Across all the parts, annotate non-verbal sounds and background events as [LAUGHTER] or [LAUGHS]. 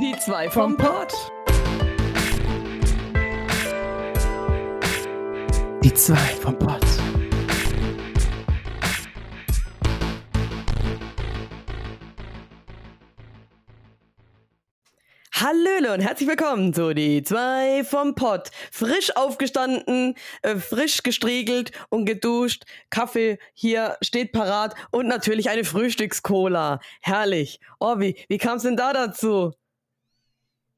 Die zwei vom Pott. Die zwei vom Pott. Hallöle und herzlich willkommen zu die zwei vom Pott. Frisch aufgestanden, äh, frisch gestriegelt und geduscht. Kaffee hier steht parat und natürlich eine Frühstückscola. Herrlich. Oh, wie, wie kam es denn da dazu?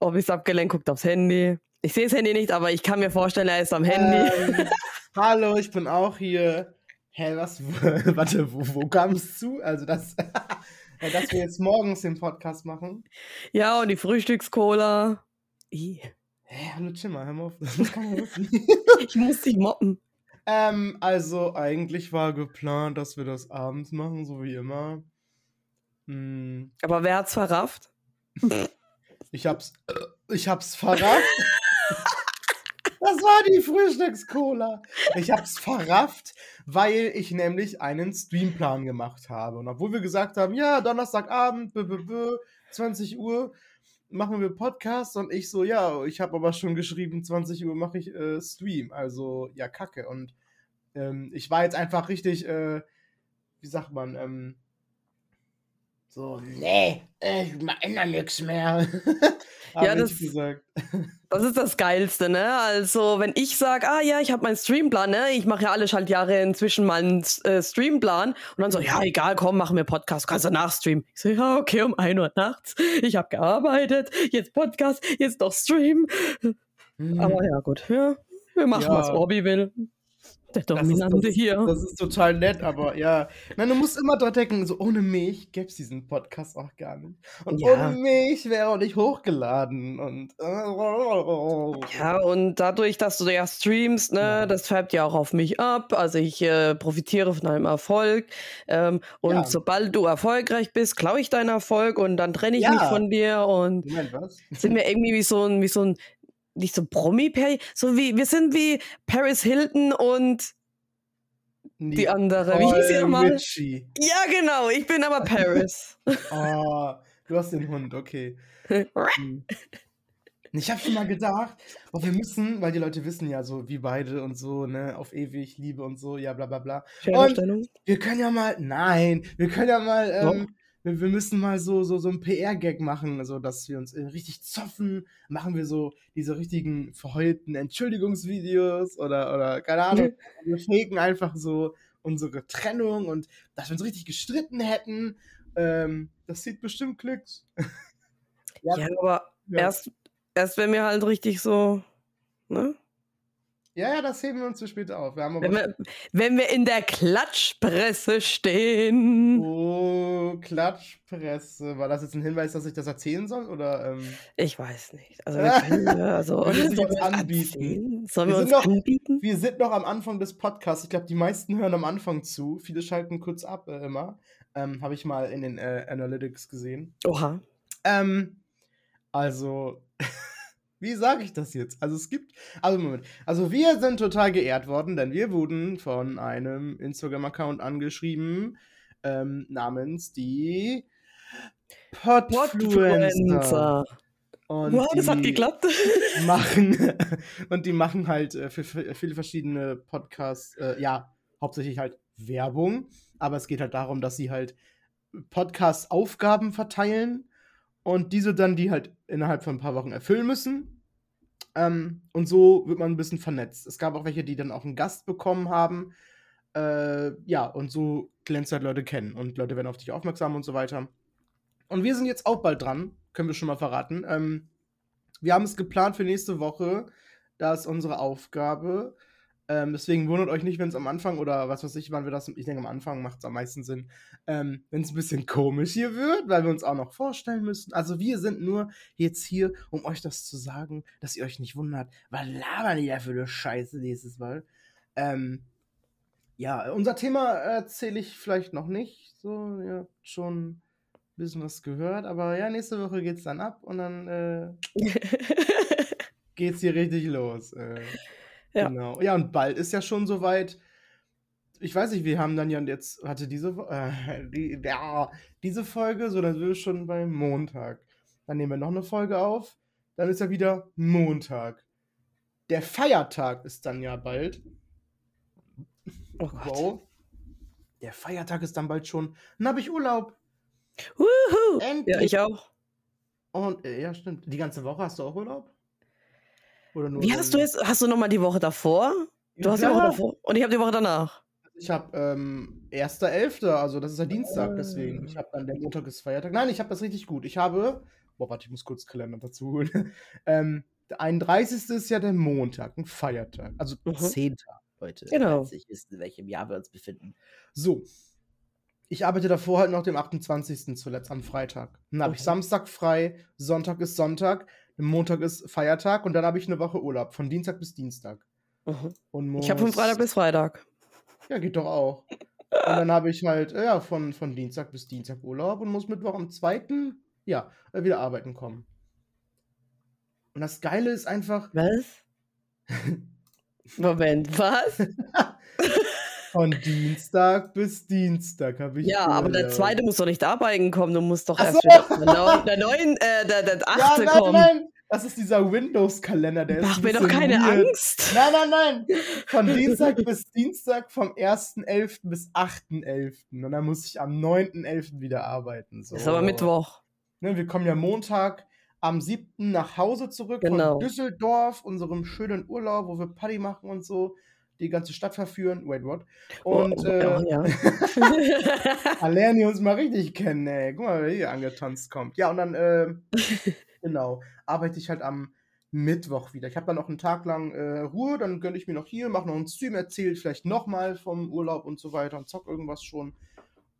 Oh, ist abgelenkt, guckt aufs Handy. Ich sehe das Handy nicht, aber ich kann mir vorstellen, er ist am Handy. Ähm, [LAUGHS] hallo, ich bin auch hier. Hä, was? [LAUGHS] Warte, wo, wo kam es zu? Also das, [LAUGHS] dass wir jetzt morgens den Podcast machen. Ja, und die Frühstückscola. Hä, hallo Chimmer, hör mal auf. Ich muss dich moppen. ähm, also eigentlich war geplant, dass wir das abends machen, so wie immer. Hm, Aber wer hat's verrafft? Ich hab's, ich hab's verrafft. Das war die Frühstückscola. Ich hab's verrafft, weil ich nämlich einen Streamplan gemacht habe. Und obwohl wir gesagt haben, ja, Donnerstagabend, b -b -b, 20 Uhr machen wir Podcast und ich so, ja, ich habe aber schon geschrieben, 20 Uhr mache ich äh, Stream. Also, ja, kacke. Und ähm, ich war jetzt einfach richtig, äh, wie sagt man, ähm, so, nee, ich ändere [LAUGHS] nichts mehr. Ja, das- gesagt. [LAUGHS] Das ist das Geilste, ne? Also, wenn ich sage, ah ja, ich habe meinen Streamplan, ne? Ich mache ja alle Schaltjahre inzwischen mal einen äh, Streamplan. Und dann so, ja, egal, komm, machen wir Podcast, kannst du nachstreamen. Ich so, ja, okay, um 1 Uhr nachts. Ich habe gearbeitet, jetzt Podcast, jetzt noch Stream. Mhm. Aber ja, gut, ja, wir machen, Ja. was Obi will. Der Das ist, Dominante das, hier. das ist total nett, aber ja. Nein, du musst immer dran denken, so ohne mich gäbe es diesen Podcast auch gar nicht. Und Ja. ohne mich wäre auch nicht hochgeladen. Und. Ja, und dadurch, dass du ja streamst, ne, Ja. das färbt ja auch auf mich ab. Also ich äh, profitiere von deinem Erfolg. Ähm, und Ja. sobald du erfolgreich bist, klaue ich deinen Erfolg und dann trenne ich mich von dir und Moment, was? sind wir irgendwie wie so ein, wie so ein, nicht so promi -Peri, so wie, wir sind wie Paris Hilton und die andere. Wie hieß sie nochmal? Ja, genau, ich bin aber Paris. Oh, [LAUGHS] du hast den Hund, okay. [LAUGHS] Hm. Ich habe schon mal gedacht, oh, wir müssen, weil die Leute wissen ja so, wie beide und so, ne, auf ewig, Liebe und so, ja, bla bla bla. Fernstellung. Wir können ja mal, nein, wir können ja mal, ähm, wir, wir müssen mal so, so, so ein PR-Gag machen, also dass wir uns äh, richtig zoffen, machen wir so diese richtigen verheulten Entschuldigungsvideos oder, oder keine Ahnung, wir faken einfach so unsere Trennung und dass wir uns richtig gestritten hätten. Ähm, das sieht bestimmt Klicks. [LAUGHS] Ja, Ja, aber ja. erst, erst wenn wir halt richtig so, ne? Ja, ja, das heben wir uns für später auf. Wir Wenn wir, wenn wir in der Klatschpresse stehen. Oh, Klatschpresse. War das jetzt ein Hinweis, dass ich das erzählen soll? Oder, ähm, Ich weiß nicht. Also, wir können, [LAUGHS] also Wir sollen uns wir anbieten. erzählen? Sollen Wir wir uns noch- anbieten? wir sind noch am Anfang des Podcasts. Ich glaube, die meisten hören am Anfang zu. Viele schalten kurz ab äh, immer. Ähm, Habe ich mal in den äh, Analytics gesehen. Oha. Ähm, also, wie sage ich das jetzt? Also es gibt, also Moment, also wir sind total geehrt worden, denn wir wurden von einem Instagram-Account angeschrieben, ähm, namens die Podfluencer. Und Wow, das hat die geklappt. [LAUGHS] Machen, und die machen halt äh, für, für viele verschiedene Podcasts, äh, ja, hauptsächlich halt Werbung, aber es geht halt darum, dass sie halt Podcast-Aufgaben verteilen und diese dann die halt innerhalb von ein paar Wochen erfüllen müssen. Ähm, und so wird man ein bisschen vernetzt. Es gab auch welche, die dann auch einen Gast bekommen haben. Äh, ja, und so glänzt halt Leute kennen und Leute werden auf dich aufmerksam und so weiter. Und wir sind jetzt auch bald dran, können wir schon mal verraten. Ähm, wir haben es geplant für nächste Woche. Da ist unsere Aufgabe. Ähm, deswegen wundert euch nicht, wenn es am Anfang oder was weiß ich, wann wir das. Ich denke, am Anfang macht es am meisten Sinn, ähm, wenn es ein bisschen komisch hier wird, weil wir uns auch noch vorstellen müssen. Also, wir sind nur jetzt hier, um euch das zu sagen, dass ihr euch nicht wundert, was labern die da für eine Scheiße nächstes Mal. Ähm, ja, unser Thema erzähle ich vielleicht noch nicht. So, ihr habt schon ein bisschen was gehört, aber ja, nächste Woche geht's dann ab und dann äh, [LAUGHS] geht's hier richtig los. Äh, Ja. Genau. Ja, und bald ist ja schon soweit. Ich weiß nicht, wir haben dann ja jetzt, hatte diese, äh, die, ja, diese Folge, so dann sind wir schon beim Montag. Dann nehmen wir noch eine Folge auf. Dann ist ja wieder Montag. Der Feiertag ist dann ja bald. Oh Gott. Wow. Der Feiertag ist dann bald schon. Dann habe ich Urlaub. Wuhu. Endlich. Ja, ich auch. Und äh, ja, stimmt. Die ganze Woche hast du auch Urlaub? Oder nur Wie hast du jetzt, hast du nochmal die Woche davor? Du hast die Woche Ja. davor und ich habe die Woche danach. Ich habe ähm, 1.11., also das ist ja Dienstag, deswegen. Ich habe dann, der Montag ist Feiertag. Nein, ich habe das richtig gut. Ich habe, boah, warte, ich muss kurz Kalender dazu holen. [LAUGHS] ähm, der 31. ist ja der Montag, ein Feiertag. Also Mhm. 10. Leute. Genau. ich wissen, in welchem Jahr wir uns befinden. So. Ich arbeite davor halt noch dem 28. zuletzt am Freitag. Dann habe ich Mhm. Samstag frei, Sonntag ist Sonntag, Montag ist Feiertag und dann habe ich eine Woche Urlaub, von Dienstag bis Dienstag. Mhm. Und Ich habe von muss- Freitag bis Freitag. ja, geht doch auch. Und dann habe ich halt, äh, ja, von, von Dienstag bis Dienstag Urlaub und muss Mittwoch am 2. ja, äh, wieder arbeiten kommen. Und das Geile ist einfach, Was? [LAUGHS] Moment, was? [LAUGHS] von Dienstag bis Dienstag habe ich Ja, aber der Urlaub. zweite muss doch nicht arbeiten kommen. Du musst doch Ach erst so. wieder der, neun, äh, der, der Ja, achte nein, kommen. nein, das ist dieser Windows-Kalender, der ist Mach mir doch keine weird. Angst. Nein, nein, nein. Von [LAUGHS] Dienstag bis Dienstag, vom 1.11. bis 8.11. Und dann muss ich am 9.11. wieder arbeiten. So. Ist aber Mittwoch. Ne, wir kommen ja Montag am 7. nach Hause zurück Genau. von Düsseldorf, unserem schönen Urlaub, wo wir Party machen und so, die ganze Stadt verführen. Wait, what? Und oh, äh, oh, ja. [LAUGHS] da lernen die uns mal richtig kennen, ey. Guck mal, wer hier angetanzt kommt. Ja, und dann, äh, [LAUGHS] genau, arbeite ich halt am Mittwoch wieder. Ich habe dann noch einen Tag lang äh, Ruhe, dann gönne ich mir noch hier, mache noch einen Stream, erzähle vielleicht nochmal vom Urlaub und so weiter und zock irgendwas schon.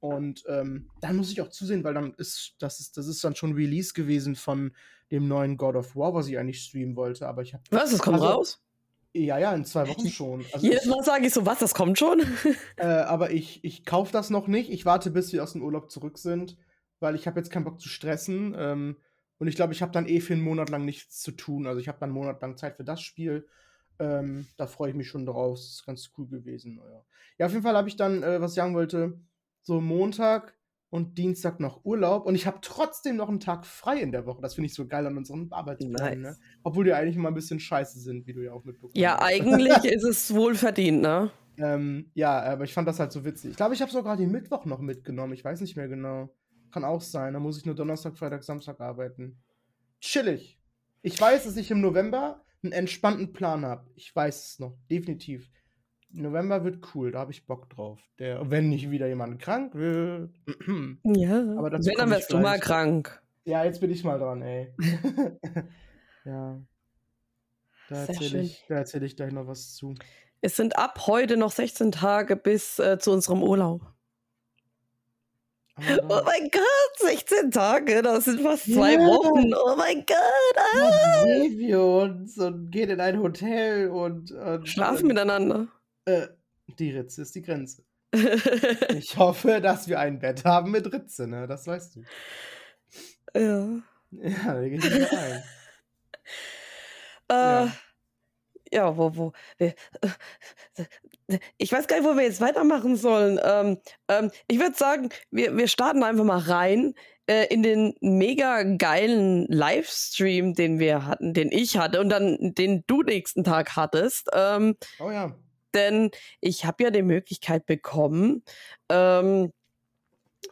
Und ähm, dann muss ich auch zusehen, weil dann ist das, ist, das ist dann schon Release gewesen von dem neuen God of War, was ich eigentlich streamen wollte. Aber ich habe, Was, das kommt Also, raus? ja, ja, in zwei Wochen schon. [LAUGHS] Also Jedes Mal sage ich so, was, das kommt schon? [LAUGHS] äh, aber ich, ich kaufe das noch nicht. Ich warte, bis wir aus dem Urlaub zurück sind, weil ich habe jetzt keinen Bock zu stressen. Ähm, und ich glaube, ich habe dann eh für einen Monat lang nichts zu tun. Also ich habe dann einen Monat lang Zeit für das Spiel. Ähm, da freue ich mich schon drauf. Das ist ganz cool gewesen. Ja, ja auf jeden Fall habe ich dann, äh, was ich sagen wollte, so Montag und Dienstag noch Urlaub. Und ich habe trotzdem noch einen Tag frei in der Woche. Das finde ich so geil an unseren Arbeitsplänen. Nice. Ne? Obwohl die eigentlich immer ein bisschen scheiße sind, wie du ja auch mitbekommen Ja, hast. eigentlich [LAUGHS] ist es wohl verdient, ne? Ähm, ja, aber ich fand das halt so witzig. Ich glaube, ich habe sogar den Mittwoch noch mitgenommen. Ich weiß nicht mehr genau. Kann auch sein. Da muss ich nur Donnerstag, Freitag, Samstag arbeiten. Chillig. Ich weiß, dass ich im November einen entspannten Plan habe. Ich weiß es noch. Definitiv. November wird cool. Da habe ich Bock drauf. Der, wenn nicht wieder jemand krank wird. [CLEARS THROAT] Ja. Aber dazu Wenn, dann wärst du mal krank. ja, jetzt bin ich mal dran, ey. [LAUGHS] ja. Da erzähle ich, da erzähl ich gleich noch was zu. Es sind ab heute noch 16 Tage bis äh, zu unserem Urlaub. Oh mein Gott, 16 Tage, das sind fast zwei Ja. Wochen. Oh mein Gott. Ah. Dann sehen wir uns und gehen in ein Hotel und, und Schlafen und, miteinander. Äh, die Ritze ist die Grenze. [LAUGHS] Ich hoffe, dass wir ein Bett haben mit Ritze, ne? Das weißt du. ja. Ja, da gehe ich nicht ein. [LAUGHS] Äh, Ja. ja. wo, wo, wir, äh, ich weiß gar nicht, wo wir jetzt weitermachen sollen. Ähm, ähm, ich würde sagen, wir, wir starten einfach mal rein äh, in den mega geilen Livestream, den wir hatten, den ich hatte und dann den du nächsten Tag hattest. Ähm, Oh ja. denn ich habe ja die Möglichkeit bekommen, ähm,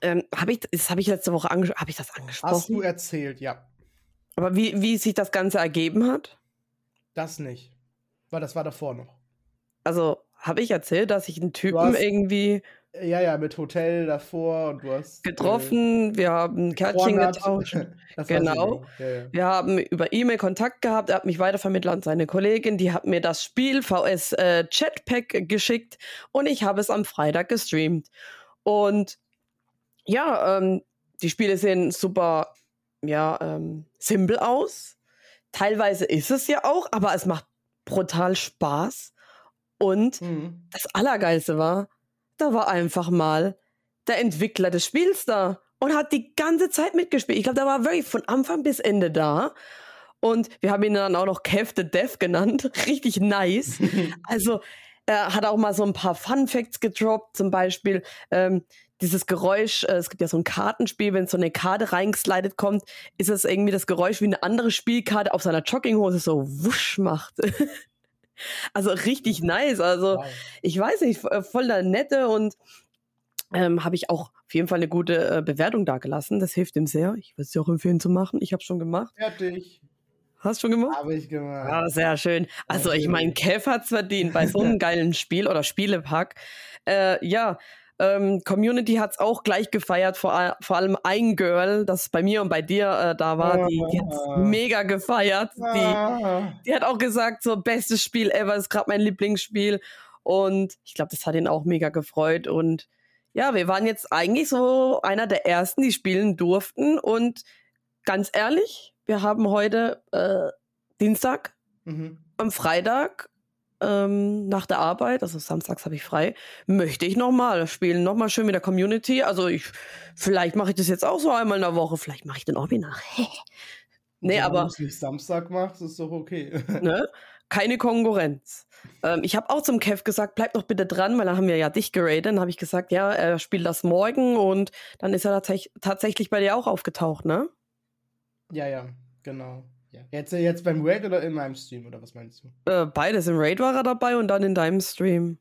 ähm, habe ich, das habe ich letzte Woche angesprochen, habe ich das Hast du angesprochen? erzählt, ja. Aber wie, wie sich das Ganze ergeben hat? Das nicht. Weil das war davor noch. Also habe ich erzählt, dass ich einen Typen irgendwie Ja, ja, mit Hotel davor und du hast. getroffen, wir haben Äh, Kärtchen getauscht. [LAUGHS] Genau. Ja, ja. Wir haben über E-Mail Kontakt gehabt, er hat mich weitervermittelt an seine Kollegin, die hat mir das Spiel VS äh, Chatpack geschickt und ich habe es am Freitag gestreamt. Und ja, ähm, die Spiele sehen super, ja, ähm, simpel aus. Teilweise ist es ja auch, aber es macht brutal Spaß. Und Mhm. das Allergeilste war, da war einfach mal der Entwickler des Spiels da und hat die ganze Zeit mitgespielt. Ich glaube, der war wirklich von Anfang bis Ende da. Und wir haben ihn dann auch noch Kev the Death genannt. [LAUGHS] Richtig nice. [LAUGHS] Also, er hat auch mal so ein paar Fun Facts gedroppt. Zum Beispiel, ähm, dieses Geräusch, äh, es gibt ja so ein Kartenspiel, wenn so eine Karte reingeslidet kommt, ist es irgendwie das Geräusch wie eine andere Spielkarte auf seiner Jogginghose so wusch macht. [LAUGHS] also richtig nice. Also Wow. ich weiß nicht, voll der nette und ähm, habe ich auch auf jeden Fall eine gute äh, Bewertung da gelassen. Das hilft ihm sehr. Ich würde es dir auch empfehlen zu machen. Ich habe schon gemacht. Fertig. Hast du schon gemacht? Habe ich gemacht. Ah, sehr schön. Also ich meine, Kev hat's verdient bei so [LAUGHS] einem geilen Spiel oder Spielepack. Äh, ja, ähm, Community hat's auch gleich gefeiert, vor, vor allem ein Girl, das bei mir und bei dir äh, da war, die, die hat's Ah. mega gefeiert. Die, Ah. die hat auch gesagt, so bestes Spiel ever, ist gerade mein Lieblingsspiel. Und ich glaube, das hat ihn auch mega gefreut. Und ja, wir waren jetzt eigentlich so einer der ersten, die spielen durften. Und ganz ehrlich, wir haben heute äh, Dienstag, Mhm. am Freitag ähm, nach der Arbeit, also samstags habe ich frei, möchte ich nochmal spielen, nochmal schön mit der Community. Also ich, vielleicht mache ich das jetzt auch so einmal in der Woche, vielleicht mache ich den Obi nach. [LAUGHS] nee, Solange aber du es nicht Samstag machst, ist doch okay. [LAUGHS] ne? keine Konkurrenz. Ähm, ich habe auch zum Kev gesagt, bleib doch bitte dran, weil dann haben wir ja dich geradet. Dann habe ich gesagt, ja, er spielt das morgen und dann ist er tatsächlich, tatsächlich bei dir auch aufgetaucht, ne? ja, ja, genau. Ja. Jetzt, jetzt beim Raid oder in meinem Stream, oder was meinst du? Äh, beides im Raid war er dabei und dann in deinem Stream.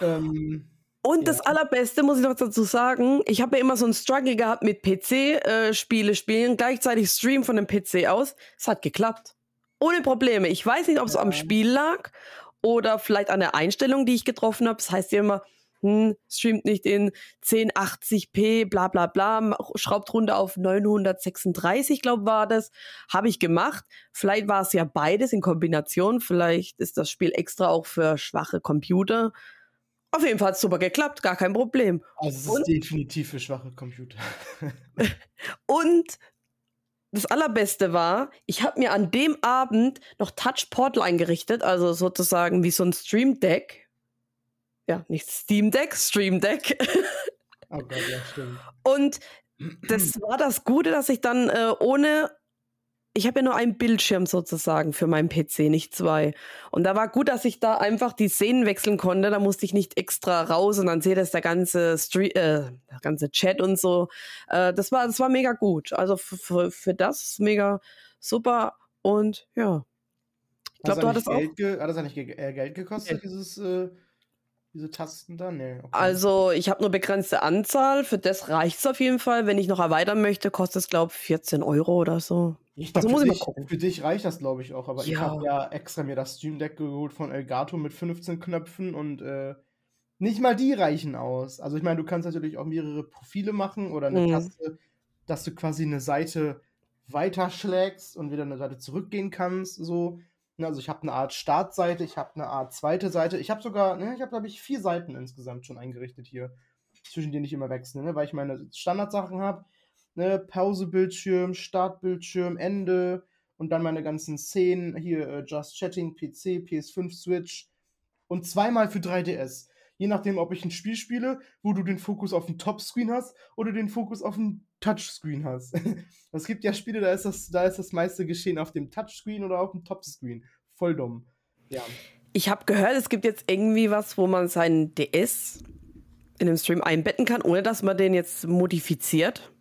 Ähm, Und das Ja. Allerbeste muss ich noch dazu sagen, ich habe ja immer so einen Struggle gehabt mit PC-Spiele spielen, gleichzeitig Stream von dem PC aus. Es hat geklappt. Ohne Probleme. Ich weiß nicht, ob es Ja. am Spiel lag oder vielleicht an der Einstellung, die ich getroffen habe. Das heißt ja immer, hm, streamt nicht in 1080p, bla bla bla, schraubt runter auf 936, glaube war das. Habe ich gemacht. Vielleicht war es ja beides in Kombination. Vielleicht ist das Spiel extra auch für schwache Computer. Auf jeden Fall hat es super geklappt, gar kein Problem. also es ist Und- definitiv für schwache Computer. [LAUGHS] Und das Allerbeste war, ich habe mir an dem Abend noch Touch Portal eingerichtet, also sozusagen wie so ein Stream Deck. Ja, nicht Steam Deck, Stream Deck. oh Gott, ja, stimmt. Und das war das Gute, dass ich dann äh, ohne. Ich habe ja nur einen Bildschirm sozusagen für meinen PC, nicht zwei. Und da war gut, dass ich da einfach die Szenen wechseln konnte. Da musste ich nicht extra raus und dann sehe das der ganze Stre äh, der ganze Chat und so. Äh, das war, das war mega gut. Also für, das mega super. Und ja. Ich glaube, du hattest auch. Geld ge- Hat das eigentlich ge äh, Geld gekostet, Geld. dieses, äh, diese Tasten da? Nee, okay. Also, ich habe nur begrenzte Anzahl. Für das reicht es auf jeden Fall. Wenn ich noch erweitern möchte, kostet es, glaube ich, 14 Euro oder so. Ich Also muss für, ich mal dich, gucken. für dich reicht das, glaube ich, auch. Aber ich Ja. habe ja extra mir das Stream Deck geholt von Elgato mit 15 Knöpfen und äh, nicht mal die reichen aus. Also ich meine, du kannst natürlich auch mehrere Profile machen oder eine Mhm. Taste, dass du quasi eine Seite weiterschlägst und wieder eine Seite zurückgehen kannst. So. Also ich habe eine Art Startseite, ich habe eine Art zweite Seite. Ich habe sogar, ne, ich habe, glaube ich, vier Seiten insgesamt schon eingerichtet hier, zwischen denen ich immer wechsle, ne, weil ich meine Standardsachen habe. Ne, Pausebildschirm, Startbildschirm, Ende und dann meine ganzen Szenen hier, äh, Just Chatting, PC, PS5, Switch und zweimal für 3DS. Je nachdem, ob ich ein Spiel spiele, wo du den Fokus auf dem Topscreen hast oder den Fokus auf dem Touchscreen hast. [LAUGHS] Es gibt ja Spiele, da ist das, da ist das meiste Geschehen auf dem Touchscreen oder auf dem Topscreen. Voll dumm. Ja. Ich habe gehört, es gibt jetzt irgendwie was, wo man seinen DS in dem Stream einbetten kann, ohne dass man den jetzt modifiziert.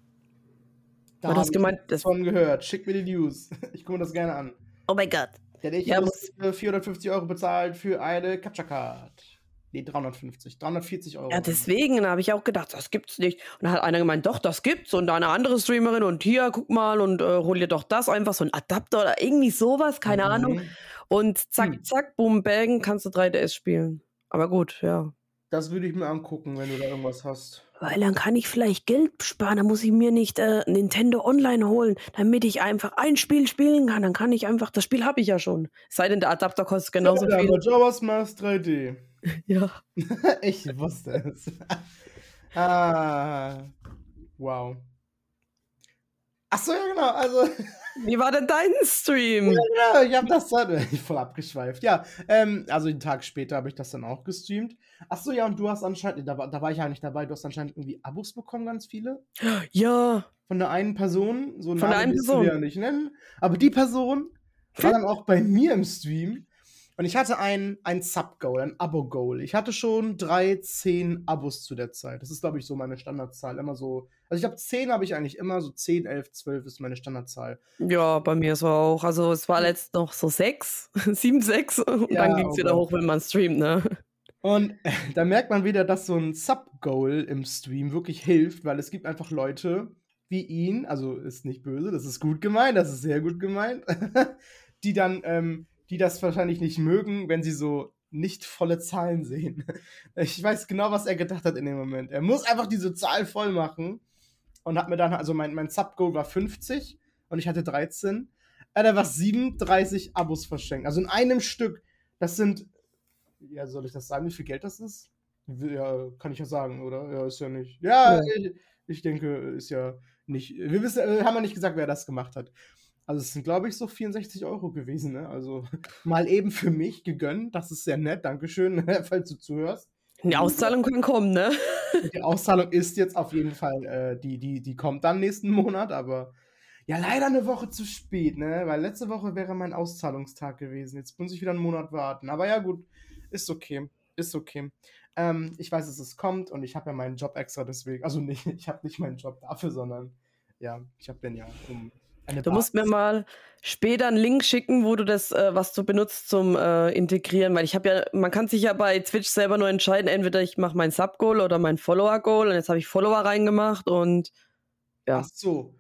Da Du hab hast ich gemeint, das- davon gehört. Schick mir die News. [LAUGHS] Ich gucke mir das gerne an. Oh mein Gott. Hätte ich Ja, muss 450 Euro bezahlt für eine Capture Card. Nee, 350. 340 Euro. Ja, deswegen habe ich auch gedacht, das gibt's nicht. Und dann hat einer gemeint, doch, das gibt's. Und eine andere Streamerin und hier, guck mal und äh, hol dir doch das einfach, so ein Adapter oder irgendwie sowas, keine Mhm. Ahnung. Und zack, Hm. zack, boom, bang, kannst du 3DS spielen. Aber gut, ja. Das würde ich mir angucken, wenn du da irgendwas hast. Weil dann kann ich vielleicht Geld sparen, dann muss ich mir nicht äh, Nintendo Online holen, damit ich einfach ein Spiel spielen kann. Dann kann ich einfach, das Spiel habe ich ja schon. Es sei denn, der Adapter kostet genauso ja, viel. Majora's Mask 3D. [LAUGHS] Ja. [LAUGHS] ich wusste es. [LAUGHS] ah. Wow. Achso, ja, genau. Also, Wie war denn dein Stream? ja, ich habe das dann voll abgeschweift. Ja, ähm, also einen Tag später habe ich das dann auch gestreamt. Achso, ja, und du hast anscheinend, da, war- da war ich ja nicht dabei, du hast anscheinend irgendwie Abos bekommen, ganz viele. [GASPS] Ja. Von der einen Person. So einen Von der Namen einen müssen Person. wir ja nicht nennen. Aber die Person war dann auch bei mir im Stream. Und ich hatte ein, ein Sub-Goal, ein Abo-Goal. Ich hatte schon drei, zehn Abos zu der Zeit. Das ist, glaube ich, so meine Standardzahl. Immer so. Also ich habe zehn habe ich eigentlich immer, so zehn, elf, zwölf ist meine Standardzahl. Ja, bei mir so auch. Also es war letzt noch so sechs, [LAUGHS] sieben, sechs und Ja, dann ging es wieder hoch, wenn man streamt, ne? Und [LAUGHS] da merkt man wieder, dass so ein Sub-Goal im Stream wirklich hilft, weil es gibt einfach Leute wie ihn, also ist nicht böse, das ist gut gemeint, das ist sehr gut gemeint, [LAUGHS] die dann, ähm, die das wahrscheinlich nicht mögen, wenn sie so nicht volle Zahlen sehen. [LAUGHS] Ich weiß genau, was er gedacht hat in dem Moment. Er muss einfach diese Zahl voll machen und hat mir dann, also mein, mein Sub-Goal war 50 und ich hatte 13. Er hat einfach 37 Abos verschenkt. Also in einem Stück. Das sind ja, soll ich das sagen, wie viel Geld das ist? Ja, kann ich ja sagen, oder? Ja, ist ja nicht. Ja, Ja. Ich, ich denke, ist ja nicht. Wir wissen, haben ja nicht gesagt, wer das gemacht hat. Also es sind, glaube ich, so 64 Euro gewesen, ne? Also [LAUGHS] mal eben für mich gegönnt. Das ist sehr nett. Dankeschön, [LAUGHS] falls du zuhörst. Die Auszahlung kann kommen, ne? [LAUGHS] Die Auszahlung ist jetzt auf jeden Fall, äh, die, die, die kommt dann nächsten Monat, aber ja, leider eine Woche zu spät, ne? Weil letzte Woche wäre mein Auszahlungstag gewesen. Jetzt muss ich wieder einen Monat warten. Aber ja, gut, ist okay. Ist okay. Ähm, ich weiß, dass es kommt und ich habe ja meinen Job extra deswegen. Also nicht, ich habe nicht meinen Job dafür, sondern ja, ich habe den ja um eine Du musst mir Basis- mal später einen Link schicken, wo du das, äh, was du benutzt zum äh, Integrieren, weil ich habe ja, man kann sich ja bei Twitch selber nur entscheiden, entweder ich mache mein Sub-Goal oder mein Follower-Goal und jetzt habe ich Follower reingemacht und ja. Ach so.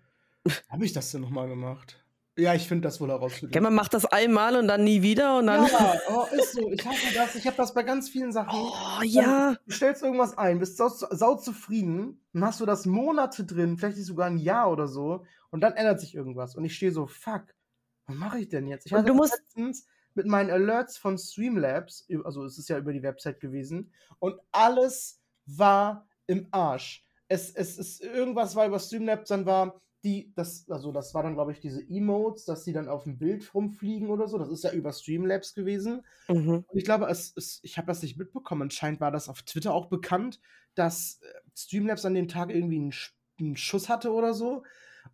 Habe ich das denn nochmal gemacht? Ja, ich finde das wohl heraus. für dich. Gell, man macht das einmal und dann nie wieder und dann. Ja, [LAUGHS] oh, ist so. Ich hasse das. Ich habe das bei ganz vielen Sachen. Oh, ja. Du stellst irgendwas ein, bist sau, sau zufrieden, dann hast du das Monate drin, vielleicht sogar ein Jahr oder so, und dann ändert sich irgendwas. Und ich stehe so, fuck, was mache ich denn jetzt? Ich Und hatte du das musst- letztens mit meinen Alerts von Streamlabs, also es ist ja über die Website gewesen, und alles war im Arsch. Es, es ist, irgendwas war über Streamlabs, dann war die, das, also das war dann, glaube ich, diese Emotes, dass die dann auf dem Bild rumfliegen oder so. Das ist ja über Streamlabs gewesen. Mhm. Und ich glaube, es, es, ich habe das nicht mitbekommen. Anscheinend war das auf Twitter auch bekannt, dass äh, Streamlabs an dem Tag irgendwie einen, einen Schuss hatte oder so.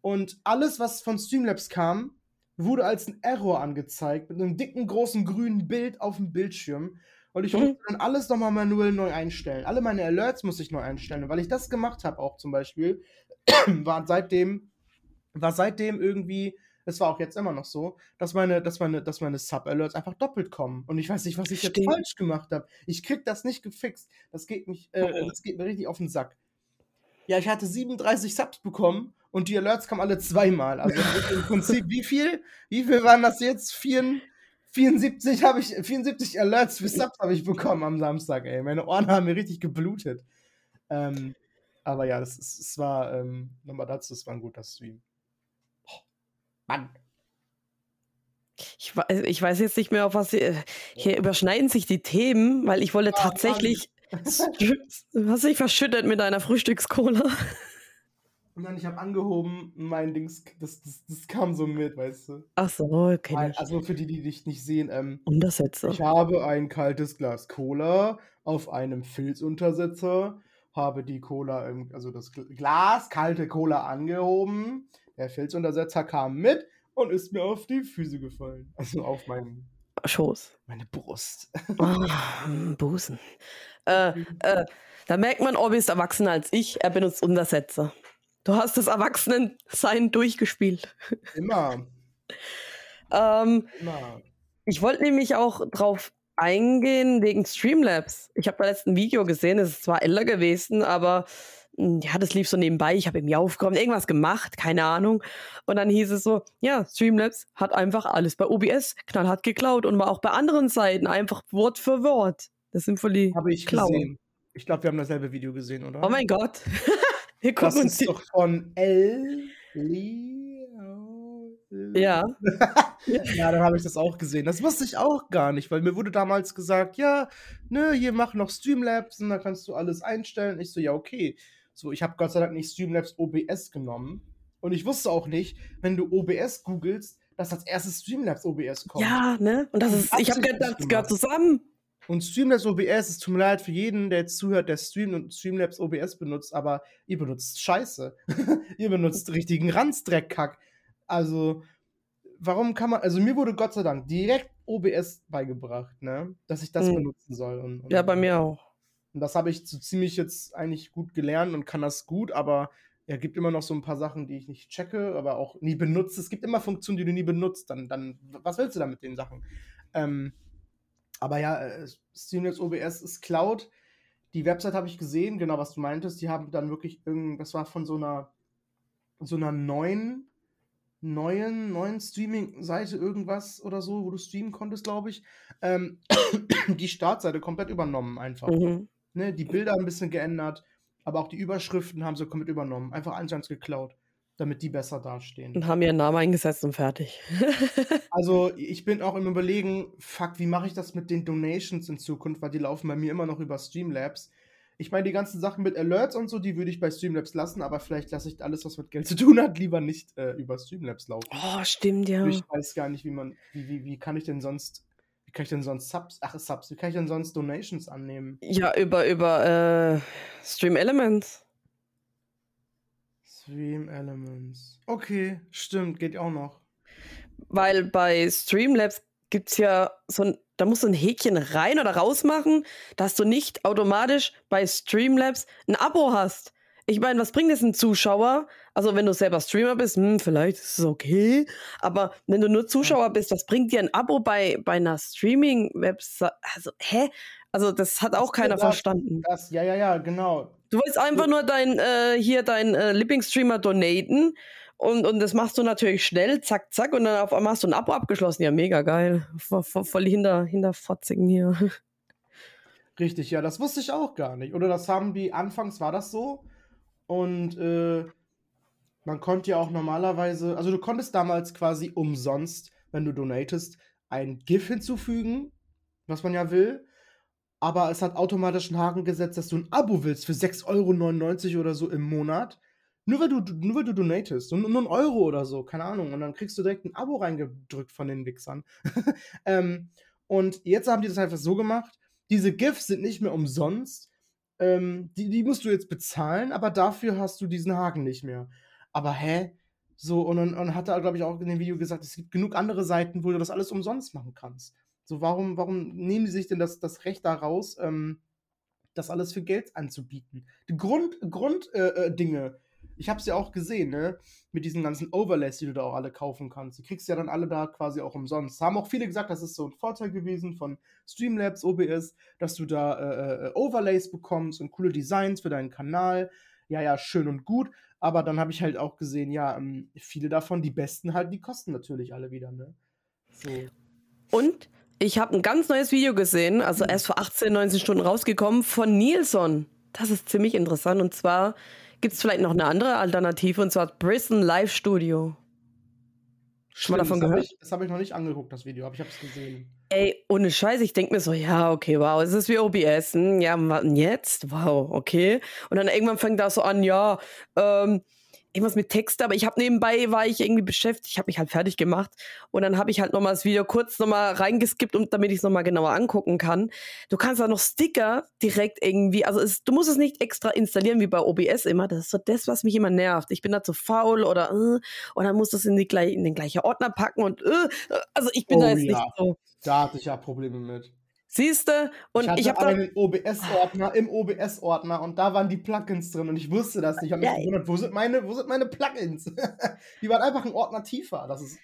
Und alles, was von Streamlabs kam, wurde als ein Error angezeigt, mit einem dicken, großen grünen Bild auf dem Bildschirm. Und ich Mhm. musste dann alles nochmal manuell neu einstellen. Alle meine Alerts musste ich neu einstellen. Und weil ich das gemacht habe, auch zum Beispiel, [CLEARS THROAT] war seitdem, war seitdem irgendwie, es war auch jetzt immer noch so, dass meine, dass meine, dass meine Sub-Alerts einfach doppelt kommen. Und ich weiß nicht, was ich jetzt Stimmt. falsch gemacht habe. Ich krieg das nicht gefixt. Das geht mich, äh, Mhm. das geht mir richtig auf den Sack. Ja, ich hatte 37 Subs bekommen und die Alerts kamen alle zweimal. Also im Prinzip, wie viel? Wie viel waren das jetzt? Vier, 74 habe ich, 74 Alerts für Subs habe ich bekommen am Samstag, ey. Meine Ohren haben mir richtig geblutet. Ähm, aber ja, das ist, es war, ähm, nochmal dazu, es war ein guter Stream. Oh, Mann. Ich, weiß, ich weiß jetzt nicht mehr, auf was. sie- Hier überschneiden sich die Themen, weil ich wollte Mann. tatsächlich. Du hast dich verschüttet mit deiner Frühstückscola. Und dann, ich habe angehoben, mein Dings, das, das, das kam so mit, weißt du. Ach so, ich. also für die, die dich nicht sehen, ähm, Untersetzer. Ich habe ein kaltes Glas Cola auf einem Filzuntersetzer, habe die Cola, im, also das Gl- Glas kalte Cola angehoben. Der Filzuntersetzer kam mit und ist mir auf die Füße gefallen. Also auf meinen, Schoß. meine Brust. Ah, Busen. Äh, äh, da merkt man, Orbi ist erwachsener als ich. Er benutzt Untersetzer. Du hast das Erwachsenensein durchgespielt. Immer, Ähm, immer. ich wollte nämlich auch drauf eingehen wegen Streamlabs. Ich habe da letzten Video gesehen, es ist zwar älter gewesen, aber ja, das lief so nebenbei. Ich habe irgendwie aufgekommen, irgendwas gemacht, keine Ahnung. Und dann hieß es so, ja, Streamlabs hat einfach alles bei OBS knallhart geklaut und war auch bei anderen Seiten einfach Wort für Wort. Das sind voll die Habe ich Klauen. gesehen. Ich glaube, wir haben dasselbe Video gesehen, oder? Oh mein Gott. [LAUGHS] Wir das gucken uns ist doch von Leo. Ja. [LAUGHS] Ja, dann habe ich das auch gesehen. Das wusste ich auch gar nicht, weil mir wurde damals gesagt, ja, ne, hier mach noch Streamlabs und dann kannst du alles einstellen. Ich so, ja, okay. So, ich habe Gott sei Dank nicht Streamlabs OBS genommen. Und ich wusste auch nicht, wenn du OBS googelst, dass als erstes Streamlabs OBS kommt. Ja, ne? Und das ist, ich habe gedacht, das gehört zusammen. Und Streamlabs OBS, es tut mir leid für jeden, der jetzt zuhört, der streamt und Streamlabs OBS benutzt, aber ihr benutzt Scheiße. [LAUGHS] ihr benutzt richtigen Ranzdreckkack. Also, warum kann man, also mir wurde Gott sei Dank direkt OBS beigebracht, ne? Dass ich das Mhm. benutzen soll. Und, und Ja, bei mir auch. Und das habe ich so ziemlich jetzt eigentlich gut gelernt und kann das gut, aber er gibt immer noch so ein paar Sachen, die ich nicht checke, aber auch nie benutze. Es gibt immer Funktionen, die du nie benutzt. Dann, dann was willst du da mit den Sachen? Ähm, aber ja, äh, Streamlabs OBS ist Cloud. Die Website habe ich gesehen, genau was du meintest. Die haben dann wirklich irgend, das war von so einer so einer neuen neuen neuen Streaming-Seite irgendwas oder so, wo du streamen konntest, glaube ich. Ähm, [COUGHS] die Startseite komplett übernommen einfach. Mhm. Ne, die Bilder ein bisschen geändert, aber auch die Überschriften haben sie komplett übernommen. Einfach eins geklaut, damit die besser dastehen. Und haben ihren Namen eingesetzt und fertig. [LAUGHS] Also ich bin auch im Überlegen, fuck, wie mache ich das mit den Donations in Zukunft, weil die laufen bei mir immer noch über Streamlabs. Ich meine, die ganzen Sachen mit Alerts und so, die würde ich bei Streamlabs lassen, aber vielleicht lasse ich alles, was mit Geld zu tun hat, lieber nicht äh, über Streamlabs laufen. Oh, stimmt, ja. Ich weiß gar nicht, wie man, wie, wie, wie kann ich denn sonst, wie kann ich denn sonst Subs, ach Subs, wie kann ich denn sonst Donations annehmen? Ja, über, über äh, Stream Elements. Stream Elements. Okay, stimmt, geht auch noch. Weil bei Streamlabs gibt es ja so ein, da musst du ein Häkchen rein oder raus machen, dass du nicht automatisch bei Streamlabs ein Abo hast. Ich meine, was bringt es ein Zuschauer? Also, wenn du selber Streamer bist, hm, vielleicht ist es okay. Aber wenn du nur Zuschauer bist, was bringt dir ein Abo bei, bei einer Streaming-Website? Also, hä? Also, das hat auch so, keiner das- verstanden. Das, ja, ja, ja, genau. Du willst einfach nur dein, äh, hier dein äh, Lieblingsstreamer donaten und, und das machst du natürlich schnell, zack, zack, und dann auf einmal hast du ein Abo abgeschlossen. Ja, mega geil. Voll, voll, voll hinter, hinterfotzigen hier. [LAUGHS] Richtig, ja, das wusste ich auch gar nicht. Oder das haben die, anfangs war das so. Und äh, man konnte ja auch normalerweise, also du konntest damals quasi umsonst, wenn du donatest, ein GIF hinzufügen, was man ja will. Aber es hat automatisch einen Haken gesetzt, dass du ein Abo willst für 6,99 Euro oder so im Monat. Nur weil du, nur weil du donatest. Und nur ein Euro oder so, keine Ahnung. Und dann kriegst du direkt ein Abo reingedrückt von den Wichsern. [LAUGHS] ähm, und jetzt haben die das einfach so gemacht. Diese GIFs sind nicht mehr umsonst. Ähm, die, die musst du jetzt bezahlen, aber dafür hast du diesen Haken nicht mehr. Aber hä? So, und dann hat er, glaube ich, auch in dem Video gesagt, es gibt genug andere Seiten, wo du das alles umsonst machen kannst. So, warum, warum nehmen die sich denn das, das Recht daraus, ähm, das alles für Geld anzubieten? Die Grund, Grund äh, äh, ich habe es ja auch gesehen, ne? Mit diesen ganzen Overlays, die du da auch alle kaufen kannst. Die kriegst du ja dann alle da quasi auch umsonst. Haben auch viele gesagt, das ist so ein Vorteil gewesen von Streamlabs, OBS, dass du da äh, äh, Overlays bekommst und coole Designs für deinen Kanal. Ja, ja, schön und gut. Aber dann habe ich halt auch gesehen, ja, ähm, viele davon, die besten halt, die kosten natürlich alle wieder, ne? So. Und ich habe ein ganz neues Video gesehen, also erst vor 18, 19 Stunden rausgekommen, von Nilsson. Das ist ziemlich interessant. Und zwar gibt es vielleicht noch eine andere Alternative, und zwar Prison Live Studio. Schon mal davon das hab gehört? Ich, das habe ich noch nicht angeguckt, das Video, aber ich habe es gesehen. Ey, ohne Scheiß, ich denke mir so, ja, okay, wow, es ist wie OBS, hm, ja, was denn jetzt? Wow, okay. Und dann irgendwann fängt das so an, ja, ähm, irgendwas mit Text, aber ich habe nebenbei, war ich irgendwie beschäftigt, ich habe mich halt fertig gemacht und dann habe ich halt nochmal das Video kurz nochmal reingeskippt, um, damit ich es nochmal genauer angucken kann. Du kannst da noch Sticker direkt irgendwie, also es, du musst es nicht extra installieren wie bei OBS immer, das ist so das, was mich immer nervt. Ich bin da zu faul oder, äh, und dann musst du es in, die, in den gleichen Ordner packen und, äh, also ich bin Oh da jetzt ja. nicht so. Da hatte ich ja Probleme mit. Siehste, und ich hatte ich habe einen OBS-Ordner im OBS-Ordner und da waren die Plugins drin und ich wusste das nicht. Ich habe mich Ja, gewundert, wo sind meine, wo sind meine Plugins? [LAUGHS] die waren einfach ein Ordner tiefer. Das ist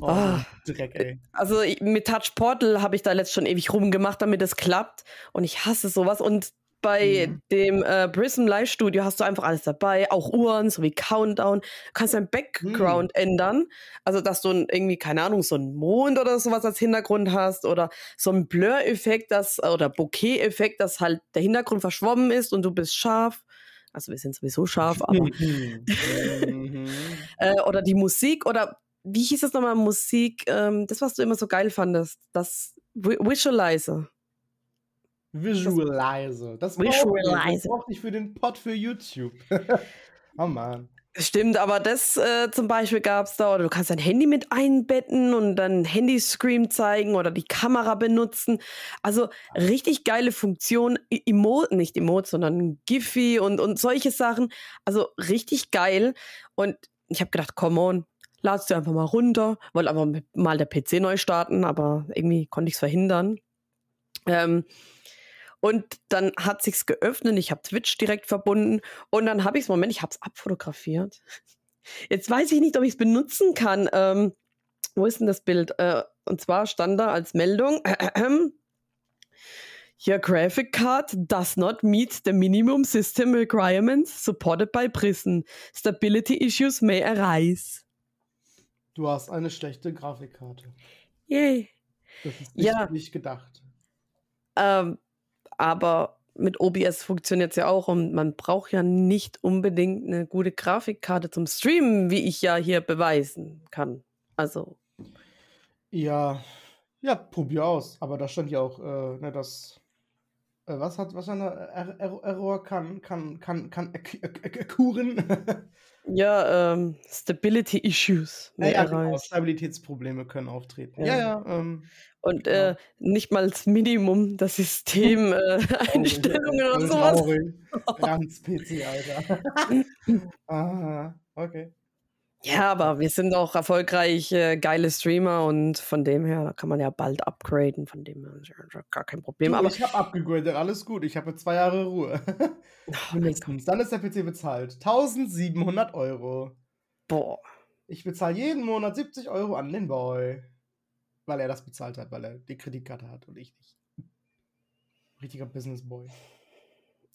oh, Ah. Dreck, ey. Also mit Touch Portal habe ich da letzt schon ewig rumgemacht, damit es klappt. Und ich hasse sowas. Und bei Mhm. dem äh, Prism Live Studio hast du einfach alles dabei, auch Uhren sowie Countdown. Du kannst dein Background Mhm. ändern. Also, dass du irgendwie, keine Ahnung, so einen Mond oder sowas als Hintergrund hast oder so ein Blur-Effekt, das oder Bokeh-Effekt, dass halt der Hintergrund verschwommen ist und du bist scharf. Also wir sind sowieso scharf, aber [LAUGHS] Mhm. Mhm. [LAUGHS] äh, oder die Musik oder wie hieß das nochmal Musik? Ähm, das, was du immer so geil fandest, das Vi- Visualizer. Visualize. Das Visualize. brauchte ich, für den Pod für YouTube. [LAUGHS] oh Mann. Stimmt, aber das äh, zum Beispiel gab es da, oder du kannst dein Handy mit einbetten und dann Handyscreen zeigen oder die Kamera benutzen. Also richtig geile Funktion, Emote, nicht Emote, sondern Giphy und, und solche Sachen. Also richtig geil. Und ich habe gedacht, come on, ladst du einfach mal runter. Wollte aber mal der PC neu starten, aber irgendwie konnte ich es verhindern. Ähm, und dann hat sich's geöffnet, ich habe Twitch direkt verbunden und dann habe ich es, Moment, ich habe es abfotografiert. Jetzt weiß ich nicht, ob ich es benutzen kann. Ähm, wo ist denn das Bild? Äh, und zwar stand da als Meldung, äh, [CLEARS THROAT] Your graphic card does not meet the minimum system requirements supported by Prison. Stability issues may arise. Du hast eine schlechte Grafikkarte. Yay. Das ist nicht, ja. nicht gedacht. Ähm, aber mit OBS funktioniert es ja auch und man braucht ja nicht unbedingt eine gute Grafikkarte zum Streamen, wie ich ja hier beweisen kann. Also. Ja, ja, probier aus. Aber da stand ja auch, äh, ne, dass was hat was eine Error kann kann kann kann kuren? Ja ähm, Stability Issues. Ja, ja genau, Stabilitätsprobleme können auftreten. Ja. Ja, ja ähm, und genau. äh, nicht mal das Minimum das System äh, [LAUGHS] Einstellungen oder sowas. [LAUGHS] Ganz PC Alter. [LAUGHS] Ah, okay ja, aber wir sind auch erfolgreich äh, geile Streamer und von dem her, da kann man ja bald upgraden, von dem her gar kein Problem. Du, aber ich habe abgegradet, alles gut, ich habe zwei Jahre Ruhe. Oh, Dann ist der PC bezahlt. 1700 Euro. Boah. Ich bezahle jeden Monat 70 Euro an den Boy. Weil er das bezahlt hat, weil er die Kreditkarte hat und ich nicht. Richtiger Business Boy.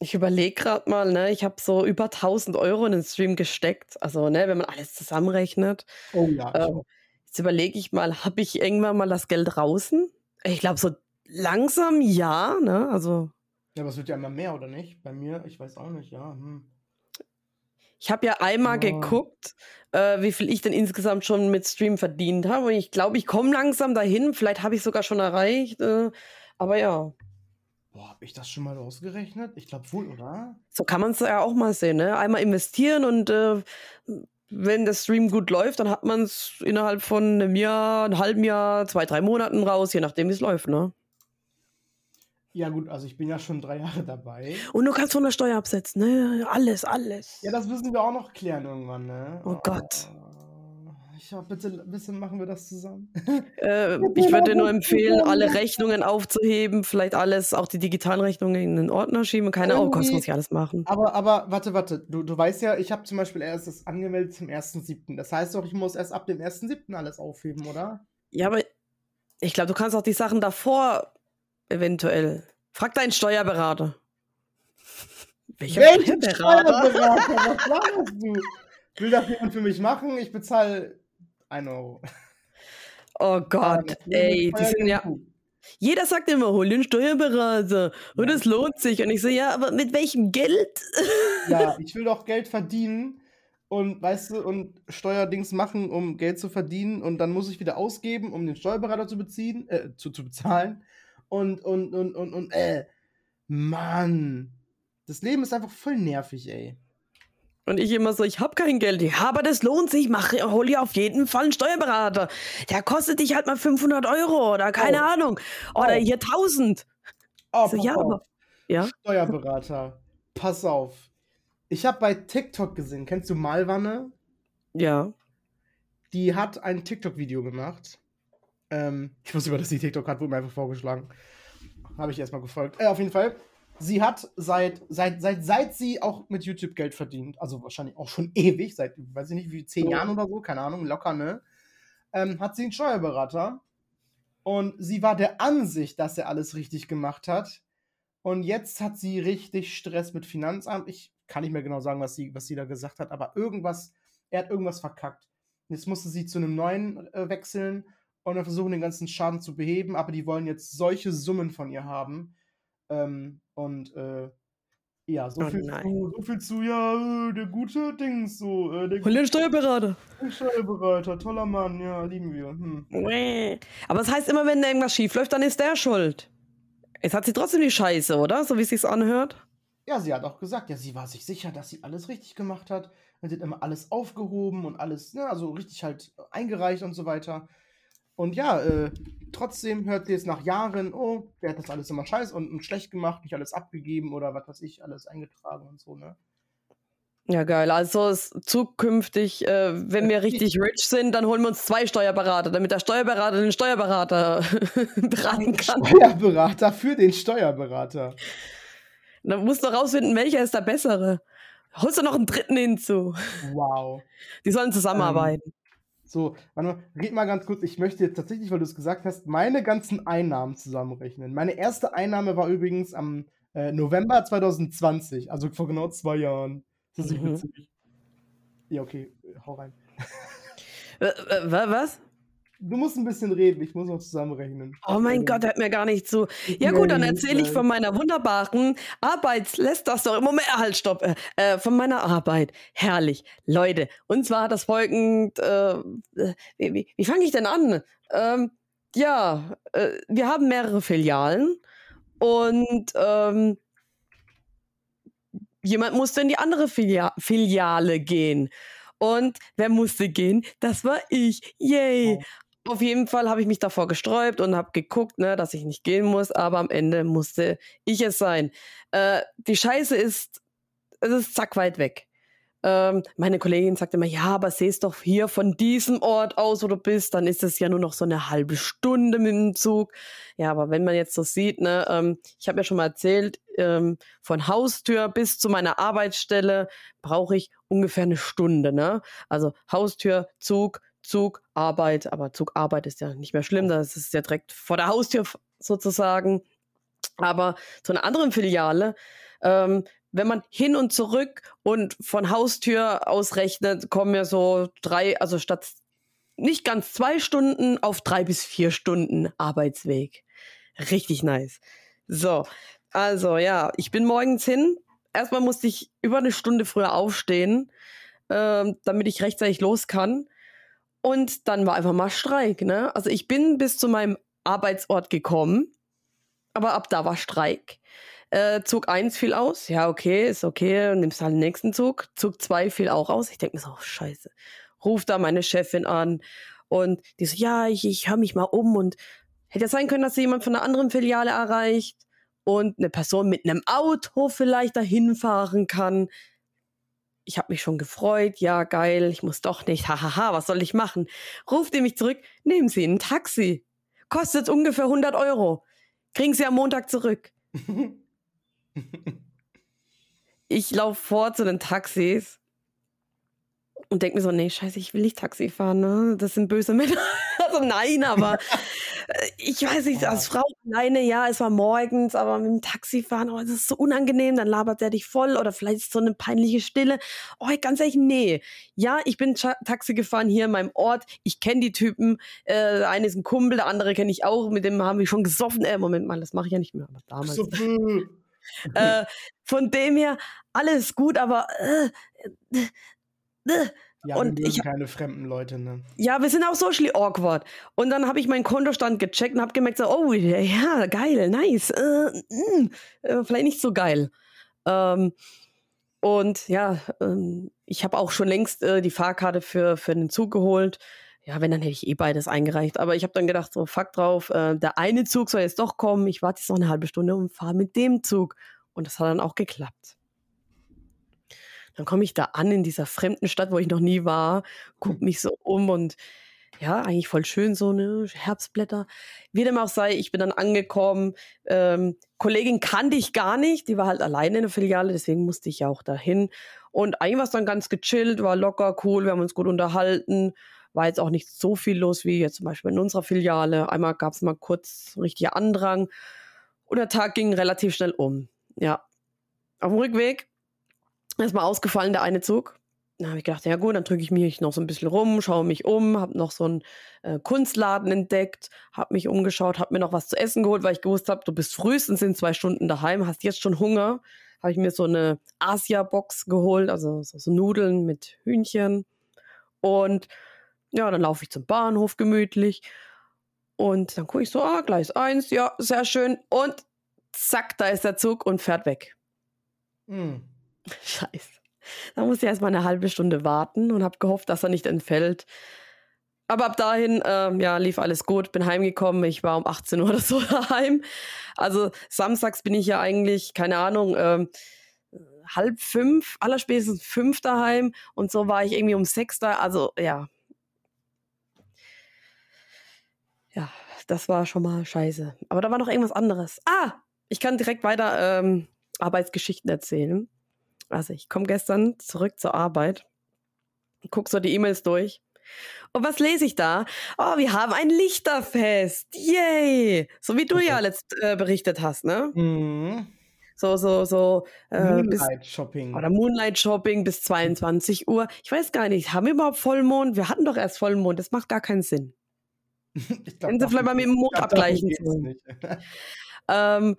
Ich überlege gerade mal, ne, ich habe so über 1000 Euro in den Stream gesteckt. Also, ne, wenn man alles zusammenrechnet. Oh ja. Ähm, jetzt überlege ich mal, habe ich irgendwann mal das Geld draußen? Ich glaube, so langsam ja, ne? Also. Ja, aber es wird ja immer mehr, oder nicht? Bei mir, ich weiß auch nicht, ja. Hm. Ich habe ja einmal oh. geguckt, äh, wie viel ich denn insgesamt schon mit Stream verdient habe. Und ich glaube, ich komme langsam dahin. Vielleicht habe ich sogar schon erreicht. Äh, aber ja. Boah, habe ich das schon mal ausgerechnet? Ich glaube wohl, oder? So kann man es ja auch mal sehen, ne? Einmal investieren und äh, wenn der Stream gut läuft, dann hat man es innerhalb von einem Jahr, einem halben Jahr, zwei, drei Monaten raus, je nachdem, wie es läuft, ne? Ja, gut, also ich bin ja schon drei Jahre dabei. Und du kannst von der Steuer absetzen, ne? Alles, alles. Ja, das müssen wir auch noch klären irgendwann, ne? Oh, oh Gott. Ja, bitte, bitte machen wir das zusammen. Äh, ich würde dir nur empfehlen, alle Rechnungen aufzuheben, vielleicht alles, auch die digitalen Rechnungen in den Ordner schieben. Keine Ahnung, was muss ich alles machen. Aber, aber, warte, warte. Du, du weißt ja, ich habe zum Beispiel erst das angemeldet zum 1.7. Das heißt doch, ich muss erst ab dem 1.7. alles aufheben, oder? Ja, aber ich glaube, du kannst auch die Sachen davor eventuell. Frag deinen Steuerberater. Welcher Welchen Steuerberater? Was du? Will das jemand für mich machen? Ich bezahle 1 Euro. Oh Gott, ja, ey, die sind ja. Jeder sagt immer, hol den Steuerberater und es lohnt sich. Und ich so, ja, aber mit welchem Geld? Ja, [LAUGHS] ich will doch Geld verdienen und weißt du, und Steuerdings machen, um Geld zu verdienen und dann muss ich wieder ausgeben, um den Steuerberater zu beziehen, äh, zu, zu bezahlen. Und, und, und, und, und, äh, Mann. Das Leben ist einfach voll nervig, ey. Und ich immer so, ich habe kein Geld. Ja, aber das lohnt sich. Mach, hol dir auf jeden Fall einen Steuerberater. Der kostet dich halt mal 500 Euro oder keine oh. Ahnung. Oder oh. hier 1000. Oh, so, ja, aber, ja. Steuerberater. Pass auf. Ich habe bei TikTok gesehen, kennst du Malwanne? Ja. Die hat ein TikTok-Video gemacht. Ähm, ich wusste über, dass sie TikTok hat, wurde mir einfach vorgeschlagen. Habe ich erstmal gefolgt. Äh, auf jeden Fall sie hat seit, seit, seit, seit sie auch mit YouTube Geld verdient, also wahrscheinlich auch schon [LAUGHS] ewig, seit, weiß ich nicht, wie zehn Jahren oder so, keine Ahnung, locker, ne? Ähm, hat sie einen Steuerberater und sie war der Ansicht, dass er alles richtig gemacht hat. Und jetzt hat sie richtig Stress mit Finanzamt. Ich kann nicht mehr genau sagen, was sie, was sie da gesagt hat, aber irgendwas, er hat irgendwas verkackt. Jetzt musste sie zu einem neuen äh, wechseln und dann versuchen, den ganzen Schaden zu beheben, aber die wollen jetzt solche Summen von ihr haben. Ähm, und äh, ja, so, oh, viel zu, so viel zu, ja, äh, der gute Dings, so. Äh, der Hol den Steuerberater. Der Steuerberater, toller Mann, ja, lieben wir. Hm. Aber es das heißt immer, wenn da irgendwas schief läuft, dann ist der schuld. Jetzt hat sie trotzdem die Scheiße, oder? So wie es sich anhört. Ja, sie hat auch gesagt, ja, sie war sich sicher, dass sie alles richtig gemacht hat. Sie hat immer alles aufgehoben und alles, ne, also richtig halt eingereicht und so weiter. Und ja, äh, trotzdem hört sie jetzt nach Jahren, oh, der hat das alles immer scheiße und, und, schlecht gemacht, nicht alles abgegeben oder was weiß ich, alles eingetragen und so, ne? Ja, geil. Also es- zukünftig, äh, wenn wir richtig [LAUGHS] rich sind, dann holen wir uns zwei Steuerberater, damit der Steuerberater den Steuerberater [LAUGHS] beraten kann. Steuerberater für den Steuerberater. Dann musst du rausfinden, welcher ist der bessere. Holst du noch einen dritten hinzu? Wow. Die sollen zusammenarbeiten. So, warte mal, red mal ganz kurz. Ich möchte jetzt tatsächlich, weil du es gesagt hast, meine ganzen Einnahmen zusammenrechnen. Meine erste Einnahme war übrigens am äh, November 2020, also vor genau zwei Jahren. Das ist Mhm. witzig. Ja, okay, hau rein. Wa- was? Du musst ein bisschen reden, ich muss noch zusammenrechnen. Oh mein Ähm, Gott, hört mir gar nicht zu. Ja gut, dann erzähle ich von meiner wunderbaren Arbeits... Lässt das doch... Moment, halt, stopp. Äh, äh, von meiner Arbeit. Herrlich. Leute, und zwar das folgend... Äh, äh, wie wie, wie fange ich denn an? Ähm, ja, äh, wir haben mehrere Filialen und ähm, jemand musste in die andere Filia Filiale gehen. Und wer musste gehen? Das war ich. Yay. Auf jeden Fall habe ich mich davor gesträubt und habe geguckt, ne, dass ich nicht gehen muss, aber am Ende musste ich es sein. Äh, die Scheiße ist, es ist zack weit weg. Ähm, meine Kollegin sagt immer, ja, aber seh's doch hier von diesem Ort aus, wo du bist, dann ist es ja nur noch so eine halbe Stunde mit dem Zug. Ja, aber wenn man jetzt so sieht, ne, ähm, ich habe ja schon mal erzählt, ähm, von Haustür bis zu meiner Arbeitsstelle brauche ich ungefähr eine Stunde, ne? Also Haustür, Zug, Zug, Arbeit, aber Zug, Arbeit ist ja nicht mehr schlimm, das ist ja direkt vor der Haustür sozusagen. Aber zu einer anderen Filiale, ähm, wenn man hin und zurück und von Haustür ausrechnet, kommen ja so drei, also statt nicht ganz zwei Stunden auf drei bis vier Stunden Arbeitsweg. Richtig nice. So, also ja, ich bin morgens hin. Erstmal musste ich über eine Stunde früher aufstehen, ähm, damit ich rechtzeitig los kann. Und dann war einfach mal Streik, ne? Also ich bin bis zu meinem Arbeitsort gekommen, aber ab da war Streik. Äh, Zug 1 fiel aus. Ja, okay, ist okay. Nimmst halt den nächsten Zug. Zug 2 fiel auch aus. Ich denke mir so, oh, scheiße. Ruf da meine Chefin an. Und die so, ja, ich, ich höre mich mal um. Und hätte ja sein können, dass sie jemand von einer anderen Filiale erreicht und eine Person mit einem Auto vielleicht dahin fahren kann. Ich habe mich schon gefreut. Ja, geil, ich muss doch nicht. Hahaha, was soll ich machen? Ruft ihr mich zurück. Nehmen Sie ein Taxi. Kostet ungefähr 100 Euro. Kriegen Sie am Montag zurück. [LAUGHS] ich laufe vor zu den Taxis und denke mir so, nee, scheiße, ich will nicht Taxi fahren, ne? Das sind böse [LAUGHS] Männer. also nein, aber äh, ich weiß nicht, als Frau alleine, ja, es war morgens, aber mit dem Taxi fahren, oh, das ist so unangenehm, dann labert der dich voll oder vielleicht ist so eine peinliche Stille. Oh, ganz ehrlich, nee. Ja, ich bin Ta Taxi gefahren hier in meinem Ort, ich kenne die Typen, äh, der eine ist ein Kumpel, der andere kenne ich auch, mit dem haben wir schon gesoffen. Äh, Moment mal, das mache ich ja nicht mehr, aber damals. So, äh, von dem her, alles gut, aber äh, äh, ja, und wir ich- keine fremden Leute, ne? ja, wir sind auch socially awkward. Und dann habe ich meinen Kontostand gecheckt und habe gemerkt, so, oh, ja, geil, nice. Äh, mh, äh, vielleicht nicht so geil. Ähm, und ja, ähm, ich habe auch schon längst äh, die Fahrkarte für, für den Zug geholt. Ja, wenn, dann hätte ich eh beides eingereicht. Aber ich habe dann gedacht, so, fuck drauf, äh, der eine Zug soll jetzt doch kommen. Ich warte jetzt noch eine halbe Stunde und fahre mit dem Zug. Und das hat dann auch geklappt. Dann komme ich da an in dieser fremden Stadt, wo ich noch nie war, guck mich so um und ja, eigentlich voll schön so, ne, Herbstblätter. Wie dem auch sei, ich bin dann angekommen. Ähm, Kollegin kannte ich gar nicht, die war halt alleine in der Filiale, deswegen musste ich ja auch dahin. Und eigentlich war es dann ganz gechillt, war locker, cool, wir haben uns gut unterhalten. War jetzt auch nicht so viel los wie jetzt zum Beispiel in unserer Filiale. Einmal gab es mal kurz richtiger Andrang und der Tag ging relativ schnell um. Ja. Auf dem Rückweg ist mal ausgefallen, der eine Zug. Da habe ich gedacht, ja gut, dann drücke ich mich noch so ein bisschen rum, schaue mich um, habe noch so einen äh, Kunstladen entdeckt, habe mich umgeschaut, habe mir noch was zu essen geholt, weil ich gewusst habe, du bist frühestens in zwei Stunden daheim, hast jetzt schon Hunger. Habe ich mir so eine Asia-Box geholt, also so, so Nudeln mit Hühnchen. Und ja, dann laufe ich zum Bahnhof gemütlich. Und dann gucke ich so, ah, Gleis 1, ja, sehr schön. Und zack, da ist der Zug und fährt weg. Hm. [LAUGHS] Scheiße. Da musste ich erst mal eine halbe Stunde warten und habe gehofft, dass er nicht entfällt. Aber ab dahin, ähm, ja, lief alles gut, bin heimgekommen. Ich war um 18 Uhr oder so [LAUGHS] daheim. Also samstags bin ich ja eigentlich, keine Ahnung, ähm, halb fünf, allerspätestens fünf daheim und so war ich irgendwie um sechs da. Also ja. Ja, das war schon mal scheiße. Aber da war noch irgendwas anderes. Ah, ich kann direkt weiter ähm, Arbeitsgeschichten erzählen. Also ich komme gestern zurück zur Arbeit, guck so die E-Mails durch. Und was lese ich da? Oh, wir haben ein Lichterfest. Yay! So wie du okay. ja letzt äh, berichtet hast, ne? Mhm. So, so, so. Äh, Moonlight Shopping. Oder Moonlight Shopping bis 22 Uhr. Ich weiß gar nicht, haben wir überhaupt Vollmond? Wir hatten doch erst Vollmond, das macht gar keinen Sinn. [LAUGHS] ich glaub, Wenn sie vielleicht mal mit dem Mond abgleichen. [LAUGHS] ähm,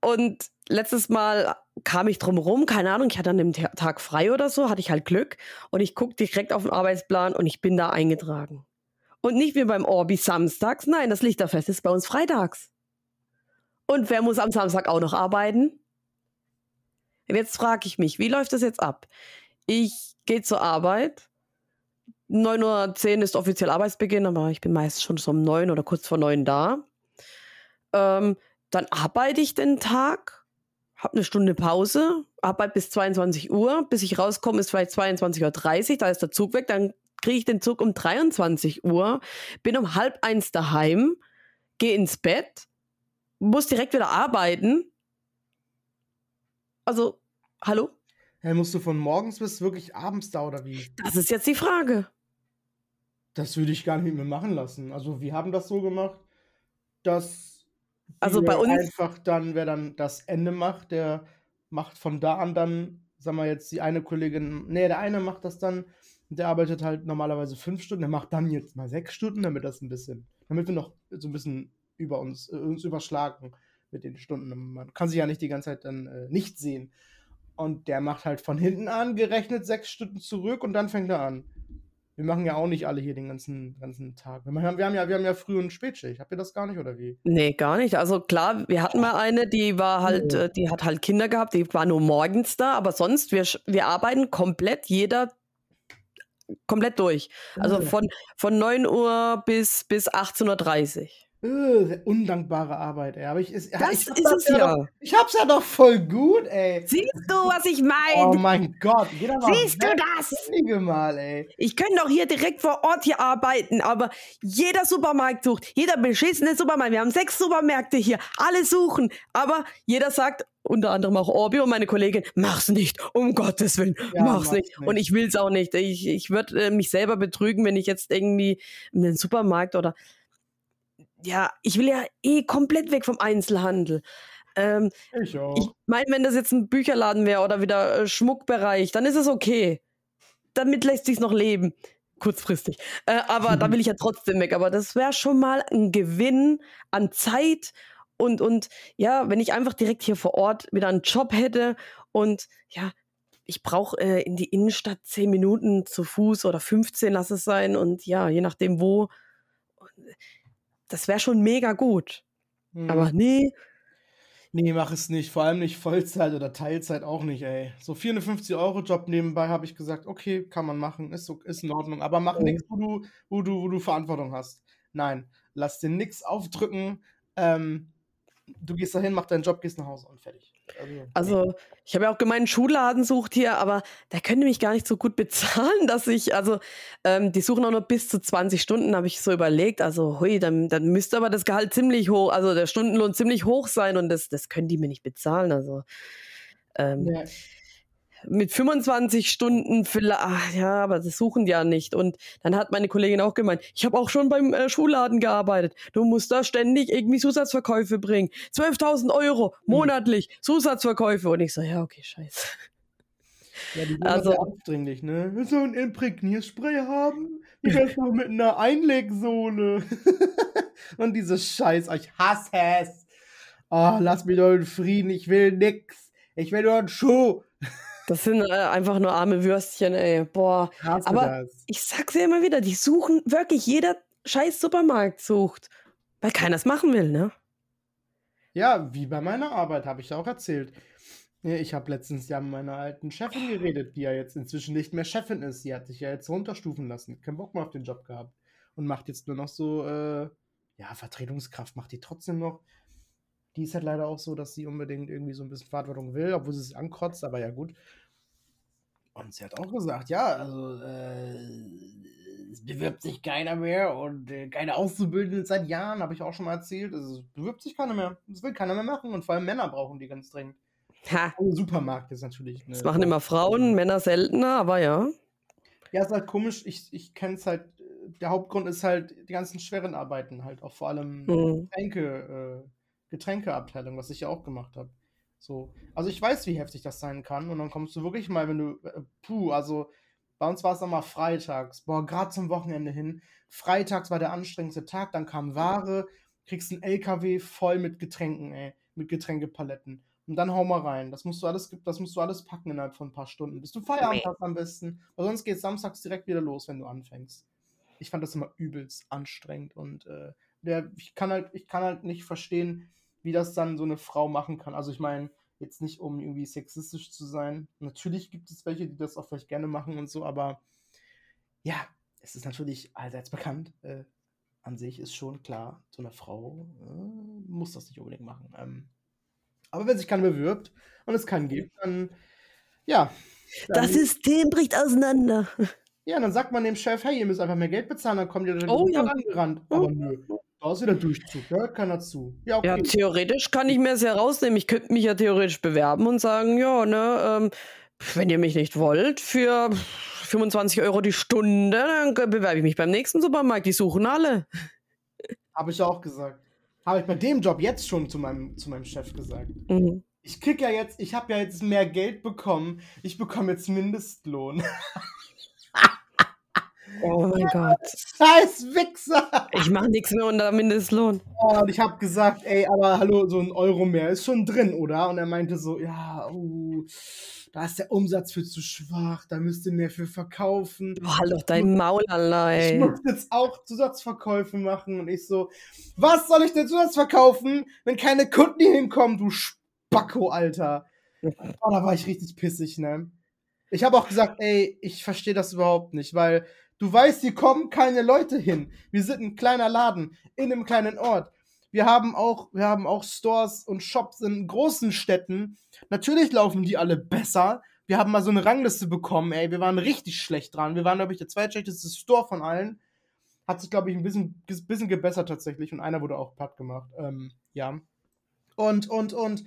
und letztes Mal kam ich drum rum, keine Ahnung, ich hatte an dem Tag frei oder so, hatte ich halt Glück und ich gucke direkt auf den Arbeitsplan und ich bin da eingetragen. Und nicht wie beim Orbi samstags, nein, das Lichterfest ist bei uns freitags. Und wer muss am Samstag auch noch arbeiten? Jetzt frage ich mich, wie läuft das jetzt ab? Ich gehe zur Arbeit. 9.10 Uhr ist offiziell Arbeitsbeginn, aber ich bin meist schon so um 9 oder kurz vor 9 da. Ähm, dann arbeite ich den Tag, habe eine Stunde Pause, arbeite bis 22 Uhr, bis ich rauskomme, ist vielleicht 22.30 Uhr, da ist der Zug weg, dann kriege ich den Zug um 23 Uhr, bin um halb eins daheim, gehe ins Bett, muss direkt wieder arbeiten. Also, hallo? Hey, musst du von morgens bis wirklich abends da oder wie? Das ist jetzt die Frage. Das würde ich gar nicht mit mir machen lassen. Also, wir haben das so gemacht, dass also bei uns. Einfach dann, wer dann das Ende macht, der macht von da an dann, sagen wir jetzt, die eine Kollegin, nee, der eine macht das dann, der arbeitet halt normalerweise fünf Stunden, der macht dann jetzt mal sechs Stunden, damit das ein bisschen, damit wir noch so ein bisschen über uns, äh, uns überschlagen mit den Stunden. Man kann sich ja nicht die ganze Zeit dann äh, nicht sehen. Und der macht halt von hinten an gerechnet sechs Stunden zurück und dann fängt er an. Wir machen ja auch nicht alle hier den ganzen, ganzen Tag. Wir, machen, wir, haben ja, wir haben ja Früh- und Spätschicht. Habt ihr das gar nicht, oder wie? Nee, gar nicht. Also klar, wir hatten mal eine, die war halt, oh. die hat halt Kinder gehabt, die war nur morgens da, aber sonst, wir, wir arbeiten komplett, jeder komplett durch. Also von, von 9 Uhr bis, bis 18.30 Uhr. Äh, undankbare Arbeit, ey. Aber ich, ist, das ich, ist es ja. Doch, ich hab's ja doch voll gut, ey. Siehst du, was ich meine? Oh mein Gott. Siehst du das? Mal, ey. Ich könnte doch hier direkt vor Ort hier arbeiten, aber jeder Supermarkt sucht. Jeder beschissene Supermarkt. Wir haben sechs Supermärkte hier. Alle suchen. Aber jeder sagt, unter anderem auch Orbi und meine Kollegin, mach's nicht, um Gottes Willen, ja, mach's, nicht. nicht. Und ich will's auch nicht. Ich, ich würde äh, mich selber betrügen, wenn ich jetzt irgendwie in den Supermarkt oder ja, ich will ja eh komplett weg vom Einzelhandel. Ähm, ich auch. Ich meine, wenn das jetzt ein Bücherladen wäre oder wieder äh, Schmuckbereich, dann ist es okay. Damit lässt sich noch leben. Kurzfristig. Äh, aber mhm. da [LAUGHS] will ich ja trotzdem weg. Aber das wäre schon mal ein Gewinn an Zeit und, und ja, wenn ich einfach direkt hier vor Ort wieder einen Job hätte und ja, ich brauche äh, in die Innenstadt zehn Minuten zu Fuß oder 15, lass es sein. Und ja, je nachdem wo das wäre schon mega gut. Mhm. Aber nee. Nee, mach es nicht. Vor allem nicht Vollzeit oder Teilzeit auch nicht, ey. So 450 Euro Job nebenbei habe ich gesagt, okay, kann man machen, ist, ist in Ordnung. Aber mach mhm. nichts, wo du, wo, du, wo du Verantwortung hast. Nein, lass dir nichts aufdrücken. Ähm, du gehst dahin, mach deinen Job, gehst nach Hause und fertig. Also, also ich habe ja auch gemeint, Schulladen sucht hier, aber der könnte mich gar nicht so gut bezahlen, [LAUGHS] dass ich, also, ähm, die suchen auch nur bis zu 20 Stunden, habe ich so überlegt. Also, hui, dann, dann müsste aber das Gehalt ziemlich hoch, also der Stundenlohn ziemlich hoch sein und das, das können die mir nicht bezahlen. Also, ähm, ja mit 25 Stunden vielleicht, ach, ja, aber das suchen die ja nicht. Und dann hat meine Kollegin auch gemeint, ich habe auch schon beim äh, Schulladen gearbeitet. Du musst da ständig irgendwie Zusatzverkäufe bringen. 12.000 Euro monatlich hm. Zusatzverkäufe. Und ich so, ja, okay, scheiße. Ja, die also aufdringlich, ne? Willst du ein Imprägnierspray haben? Wie [LAUGHS] wär's noch mit einer Einlegsohle? [LAUGHS] Und diese Scheiß, ich hasse es. Oh, lass mich doch in Frieden, ich will nix. Ich will nur einen Schuh. [LAUGHS] Das sind äh, einfach nur arme Würstchen, ey. Boah. Hast Aber das? ich sag's ja immer wieder, die suchen wirklich, jeder scheiß Supermarkt sucht. Weil keiner es machen will, ne? Ja, wie bei meiner Arbeit, habe ich ja auch erzählt. Ich habe letztens ja mit meiner alten Chefin geredet, die ja jetzt inzwischen nicht mehr Chefin ist. Sie hat sich ja jetzt runterstufen lassen. Kein Bock mehr auf den Job gehabt. Und macht jetzt nur noch so, äh, ja, Vertretungskraft macht die trotzdem noch. Die ist halt leider auch so, dass sie unbedingt irgendwie so ein bisschen Verantwortung will, obwohl sie es ankotzt, aber ja gut. Und sie hat auch gesagt, ja, also äh, es bewirbt sich keiner mehr und äh, keine Auszubildenden seit Jahren, habe ich auch schon mal erzählt. Also, es bewirbt sich keiner mehr. Das will keiner mehr machen und vor allem Männer brauchen die ganz dringend. Ha, Supermarkt ist natürlich. das machen immer Frauen, Männer seltener, aber ja. Ja, ist halt komisch. Ich, ich kenne es halt. Der Hauptgrund ist halt die ganzen schweren Arbeiten halt, auch vor allem Mhm. Getränke, äh, Getränkeabteilung, was ich ja auch gemacht habe. So. Also ich weiß, wie heftig das sein kann. Und dann kommst du wirklich mal, wenn du. Äh, puh, also bei uns war es nochmal freitags. Boah, gerade zum Wochenende hin. Freitags war der anstrengendste Tag, dann kam Ware, kriegst einen LKW voll mit Getränken, ey. Mit Getränkepaletten. Und dann hau mal rein. Das musst du alles, das musst du alles packen innerhalb von ein paar Stunden. Bis du Feierabend hast am besten. Weil sonst geht samstags direkt wieder los, wenn du anfängst. Ich fand das immer übelst anstrengend und äh, der, ich kann halt, ich kann halt nicht verstehen, wie das dann so eine Frau machen kann. Also ich meine, jetzt nicht um irgendwie sexistisch zu sein. Natürlich gibt es welche, die das auch vielleicht gerne machen und so, aber ja, es ist natürlich allseits bekannt. Äh, an sich ist schon klar, so eine Frau äh, muss das nicht unbedingt machen. Ähm, aber wenn sich keiner bewirbt und es keinen gibt, dann ja. Dann, Das System bricht auseinander. ja, dann sagt man dem Chef, hey, ihr müsst einfach mehr Geld bezahlen, dann kommt ihr da Oh, ja. rangerannt. Aber nö, da ist wieder Durchzug, da hört keiner zu. Ja, okay. Ja, theoretisch kann ich mir es ja rausnehmen. Ich könnte mich ja theoretisch bewerben und sagen, ja, ne, ähm, wenn ihr mich nicht wollt, für 25 Euro die Stunde, dann bewerbe ich mich beim nächsten Supermarkt. Die suchen alle. Habe ich auch gesagt. Habe ich bei dem Job jetzt schon zu meinem, zu meinem Chef gesagt. Mhm. Ich krieg ja jetzt, ich habe ja jetzt mehr Geld bekommen. Ich bekomme jetzt Mindestlohn. [LAUGHS] Oh mein Gott. Scheiß Wichser! Ich mache nichts mehr unter Mindestlohn. Oh, und ich habe gesagt, ey, aber hallo, so ein Euro mehr ist schon drin, oder? Und er meinte so, ja, uh, da ist der Umsatz für zu schwach, da müsst ihr mehr für verkaufen. Oh, halt doch dein Maul, Ich allein. muss jetzt auch Zusatzverkäufe machen. Und ich so, was soll ich denn Zusatzverkaufen, wenn keine Kunden hier hinkommen, du Spacko, Alter. Oh, da war ich richtig pissig, ne? Ich habe auch gesagt, ey, ich verstehe das überhaupt nicht, weil du weißt, hier kommen keine Leute hin. Wir sind ein kleiner Laden in einem kleinen Ort. Wir haben auch, wir haben auch Stores und Shops in großen Städten. Natürlich laufen die alle besser. Wir haben mal so eine Rangliste bekommen, ey. Wir waren richtig schlecht dran. Wir waren, glaube ich, der zweitschlechteste Store von allen. Hat sich, glaube ich, ein bisschen, bisschen gebessert tatsächlich. Und einer wurde auch platt gemacht. Ähm, ja. Und, und, und.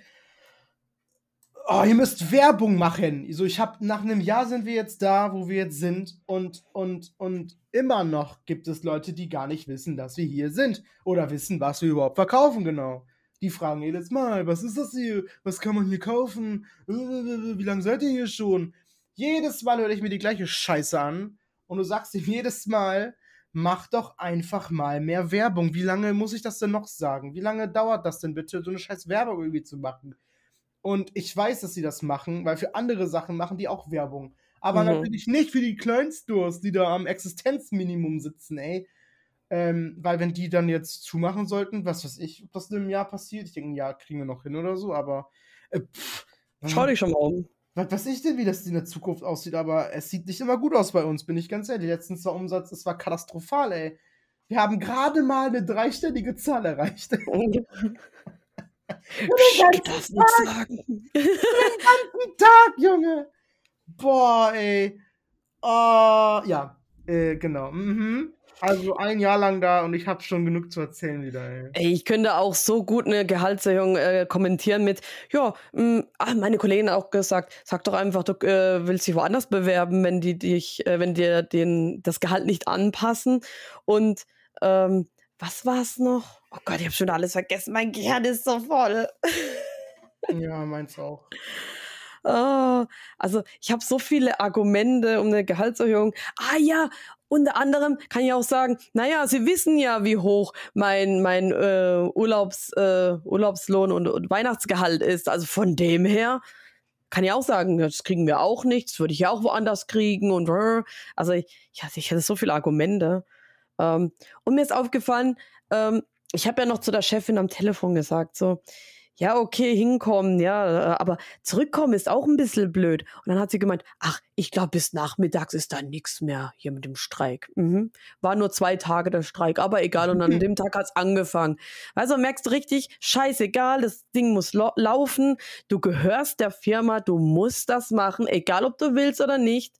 Oh, ihr müsst Werbung machen. So, ich habe nach einem Jahr sind wir jetzt da, wo wir jetzt sind und und und immer noch gibt es Leute, die gar nicht wissen, dass wir hier sind oder wissen, was wir überhaupt verkaufen genau. Die fragen jedes Mal, was ist das hier? Was kann man hier kaufen? Wie lange seid ihr hier schon? Jedes Mal höre ich mir die gleiche Scheiße an und du sagst ihm jedes Mal, mach doch einfach mal mehr Werbung. Wie lange muss ich das denn noch sagen? Wie lange dauert das denn bitte, so eine scheiß Werbung irgendwie zu machen? Und ich weiß, dass sie das machen, weil für andere Sachen machen die auch Werbung. Aber Mhm. natürlich nicht für die Kleinstores, die da am Existenzminimum sitzen, ey. Ähm, weil wenn die dann jetzt zumachen sollten, was weiß ich, ob das in einem Jahr passiert, ich denke, ein Jahr kriegen wir noch hin oder so, aber äh, pff, Schau dich schon mal um. was weiß ich denn, wie das in der Zukunft aussieht, aber es sieht nicht immer gut aus bei uns, bin ich ganz ehrlich. Letztens der Umsatz, es war katastrophal, ey. Wir haben gerade mal eine dreistellige Zahl erreicht. [LAUGHS] Ich darf nichts sagen. [LAUGHS] Tag, Junge. Boah, ey. Oh, ja. Äh, genau. Mhm. Also ein Jahr lang da und ich habe schon genug zu erzählen wieder, ey. Ey, ich könnte auch so gut eine Gehaltserhöhung äh, kommentieren mit, ja, mh, ah, meine Kollegin hat auch gesagt, sag doch einfach, du äh, willst dich woanders bewerben, wenn die dich, äh, wenn dir den, das Gehalt nicht anpassen. Und ähm, was war's noch? Oh Gott, ich habe schon alles vergessen. Mein Gehirn ist so voll. [LAUGHS] Ja, meins auch. Ah, also ich habe so viele Argumente um eine Gehaltserhöhung. Ah ja, unter anderem kann ich auch sagen, naja, Sie wissen ja, wie hoch mein, mein äh, Urlaubs, äh, Urlaubslohn und, und Weihnachtsgehalt ist. Also von dem her kann ich auch sagen, das kriegen wir auch nicht, das würde ich ja auch woanders kriegen und äh, also ich, ich, hatte- ich hatte so viele Argumente. Ähm, und mir ist aufgefallen, ähm, ich habe ja noch zu der Chefin am Telefon gesagt, so, ja, okay, hinkommen, ja, äh, aber zurückkommen ist auch ein bisschen blöd. Und dann hat sie gemeint, ach, ich glaube, bis nachmittags ist da nichts mehr hier mit dem Streik. Mhm. War nur zwei Tage der Streik, aber egal. Und an [LAUGHS] dem Tag hat's angefangen. Also merkst du richtig, scheißegal, das Ding muss laufen. Du gehörst der Firma, du musst das machen, egal ob du willst oder nicht.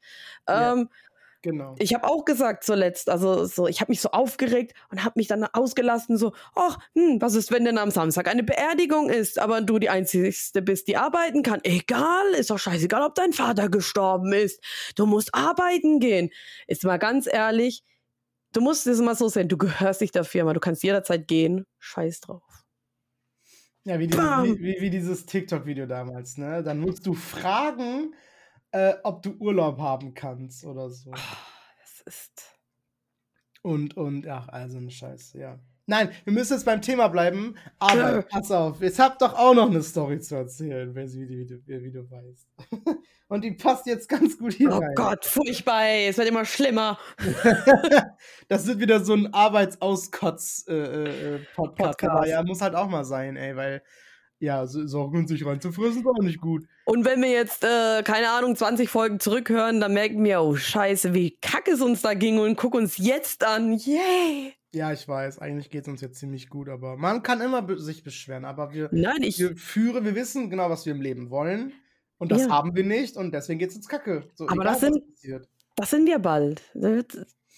Ja. Genau. Ich habe auch gesagt zuletzt, also so, ich habe mich so aufgeregt und habe mich dann ausgelassen, so, ach, hm, was ist, wenn denn am Samstag eine Beerdigung ist, aber du die Einzige bist, die arbeiten kann? Egal, ist doch scheißegal, ob dein Vater gestorben ist. Du musst arbeiten gehen. Ist mal ganz ehrlich, du musst es mal so sehen, du gehörst nicht der Firma, du kannst jederzeit gehen, scheiß drauf. Ja, wie, dieses, wie, wie, wie dieses TikTok-Video damals, ne? Dann musst du fragen, äh, ob du Urlaub haben kannst oder so. Oh, das ist. Und, und, ach, also ein Scheiß, ja. Nein, wir müssen jetzt beim Thema bleiben, aber pass auf, jetzt habt doch auch noch eine Story zu erzählen, wie, wie, wie, wie du weißt. [LAUGHS] Und die passt jetzt ganz gut hier oh rein. Oh Gott, furchtbar, es wird immer schlimmer. [LAUGHS] das wird wieder so ein Arbeitsauskotz-Podcast. Äh, äh, Podcast. Aber ja, muss halt auch mal sein, ey, weil ja, Sorgen sich reinzufressen ist auch nicht gut. Und wenn wir jetzt, äh, keine Ahnung, 20 Folgen zurückhören, dann merken wir, oh Scheiße, wie kacke es uns da ging und guck uns jetzt an. Yay! Ja, ich weiß, eigentlich geht es uns jetzt ziemlich gut, aber man kann immer be sich beschweren, aber wir, Nein, ich wir führen, wir wissen genau, was wir im Leben wollen und das ja. haben wir nicht und deswegen geht es uns kacke. So, aber egal, das, sind, das sind wir bald.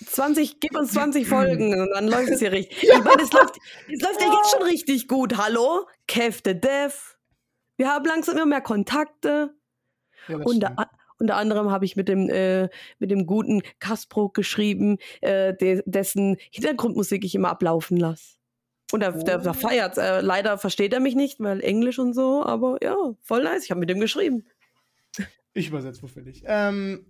20, gib uns 20 [CLEARS THROAT] Folgen und dann läuft es hier richtig. ja. Ich meine, es läuft, es läuft ja jetzt schon richtig gut. Hallo? Kev the Dev. Wir haben langsam immer mehr Kontakte. Ja, unter, unter anderem habe ich mit dem, äh, mit dem guten Kaspro geschrieben, äh, de, dessen Hintergrundmusik ich immer ablaufen lasse. Und der, oh. der, der feiert. Äh, leider versteht er mich nicht, weil Englisch und so, aber ja, voll nice. Ich habe mit dem geschrieben. Ich übersetze wofür dich. Ähm,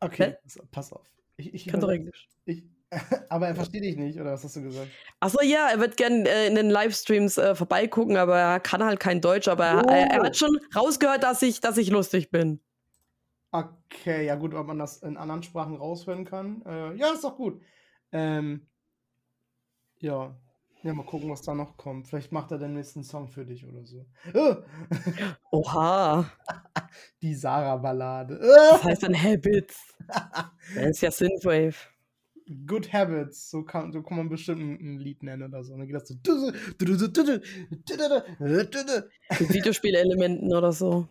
okay, Hä? pass auf. Ich, ich kann doch Englisch. Ich, [LAUGHS] aber er versteht dich nicht, oder was hast du gesagt? Achso, ja, er wird gern äh, in den Livestreams äh, vorbeigucken, aber er kann halt kein Deutsch, aber oh. er, er, hat schon rausgehört, dass ich, dass ich lustig bin. Okay, ja gut, ob man das in anderen Sprachen raushören kann. Äh, ja, ist doch gut. Ähm, ja. Ja, mal gucken, was da noch kommt. Vielleicht macht er den nächsten Song für dich oder so. [LAUGHS] Oha. Die Sarah-Ballade. Das heißt dann Habits. [LAUGHS] Das ist ja Synthwave. Good Habits, so kann, so kann man bestimmt ein, Lied nennen oder so. Und dann geht das so. Mit Videospielelementen oder so.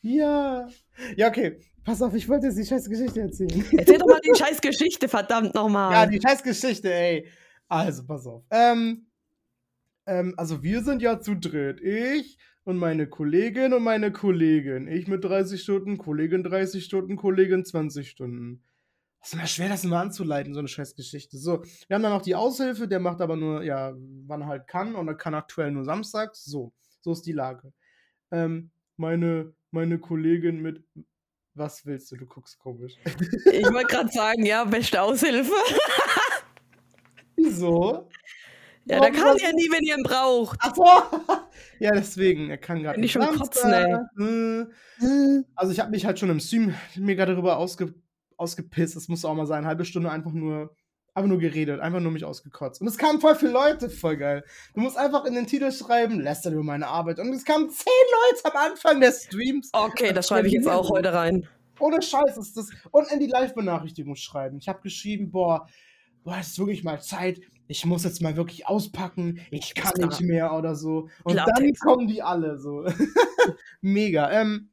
Ja. Ja, okay. Pass auf, ich wollte jetzt die scheiß Geschichte erzählen. Erzähl doch mal die [LAUGHS] scheiß Geschichte, verdammt nochmal. Ja, die scheiß Geschichte, ey. Also, pass auf. Ähm, ähm, also wir sind ja zu dritt. Ich und meine Kollegin und meine Kollegin. Ich mit 30 Stunden, Kollegin 30 Stunden, Kollegin 20 Stunden. Das ist immer schwer, das immer anzuleiten, so eine scheiß Geschichte. So, wir haben dann noch die Aushilfe, der macht aber nur, ja, wann er halt kann und er kann aktuell nur samstags. So, so ist die Lage. Ähm, meine, meine Kollegin mit, was willst du? Du guckst komisch. Ich wollte gerade sagen, ja, beste Aushilfe. [LAUGHS] Wieso? Ja, der kann ja nie, wenn ihr ihn braucht. Ach so. [LAUGHS] ja, deswegen, er kann gerade nicht. schon kotzen, ey. Hm. Also ich habe mich halt schon im Stream mega darüber ausge ausgepisst. Das muss auch mal sein. Eine halbe Stunde einfach nur, einfach nur geredet, einfach nur mich ausgekotzt. Und es kamen voll viele Leute, voll geil. Du musst einfach in den Titel schreiben, lästert über meine Arbeit. Und es kamen zehn Leute am Anfang des Streams. Okay, das schreibe ich jetzt auch heute rein. Ohne Scheiß ist das. Und in die Live-Benachrichtigung schreiben. Ich habe geschrieben, boah, boah, es ist wirklich mal Zeit ich muss jetzt mal wirklich auspacken, ich kann nicht mehr oder so. Und dann kommen die alle so. [LAUGHS] Mega. Ähm,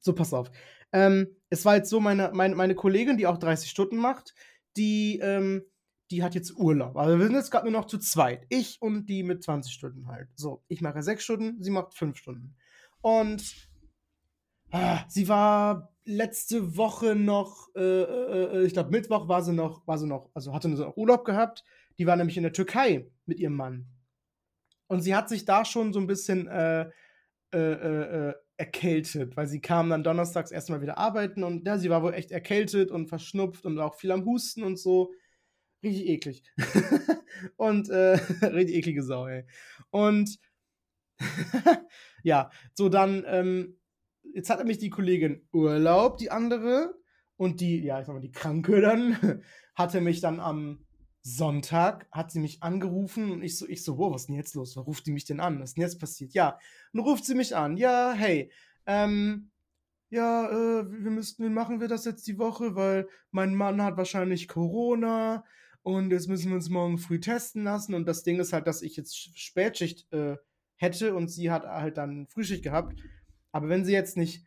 so, pass auf. Ähm, es war jetzt so, meine, meine, meine Kollegin, die auch 30 Stunden macht, die, ähm, die hat jetzt Urlaub. Also wir sind jetzt gerade nur noch zu zweit. Ich und die mit 20 Stunden halt. So, ich mache sechs Stunden, sie macht fünf Stunden. Und ah, sie war letzte Woche noch, äh, äh, äh ich glaube Mittwoch war sie noch, war sie noch, also hatte sie noch Urlaub gehabt die war nämlich in der Türkei mit ihrem Mann. Und sie hat sich da schon so ein bisschen äh, äh, äh, erkältet, weil sie kam dann donnerstags erstmal wieder arbeiten und ja, sie war wohl echt erkältet und verschnupft und auch viel am Husten und so. Richtig eklig. [LAUGHS] und äh, [LAUGHS] richtig eklige Sau, ey. Und [LAUGHS] ja, so dann, ähm, jetzt hat nämlich die Kollegin Urlaub, die andere, und die, ja, ich sag mal, die Kranke dann, [LAUGHS] hatte mich dann am Sonntag hat sie mich angerufen und ich so, ich so, wow, was ist denn jetzt los? Was ruft die mich denn an? Was ist denn jetzt passiert? Ja, und ruft sie mich an. Ja, hey, ähm, ja, äh, wir müssten, wie machen wir das jetzt die Woche, weil mein Mann hat wahrscheinlich Corona und jetzt müssen wir uns morgen früh testen lassen. Und das Ding ist halt, dass ich jetzt Spätschicht äh, hätte und sie hat halt dann Frühschicht gehabt. Aber wenn sie jetzt nicht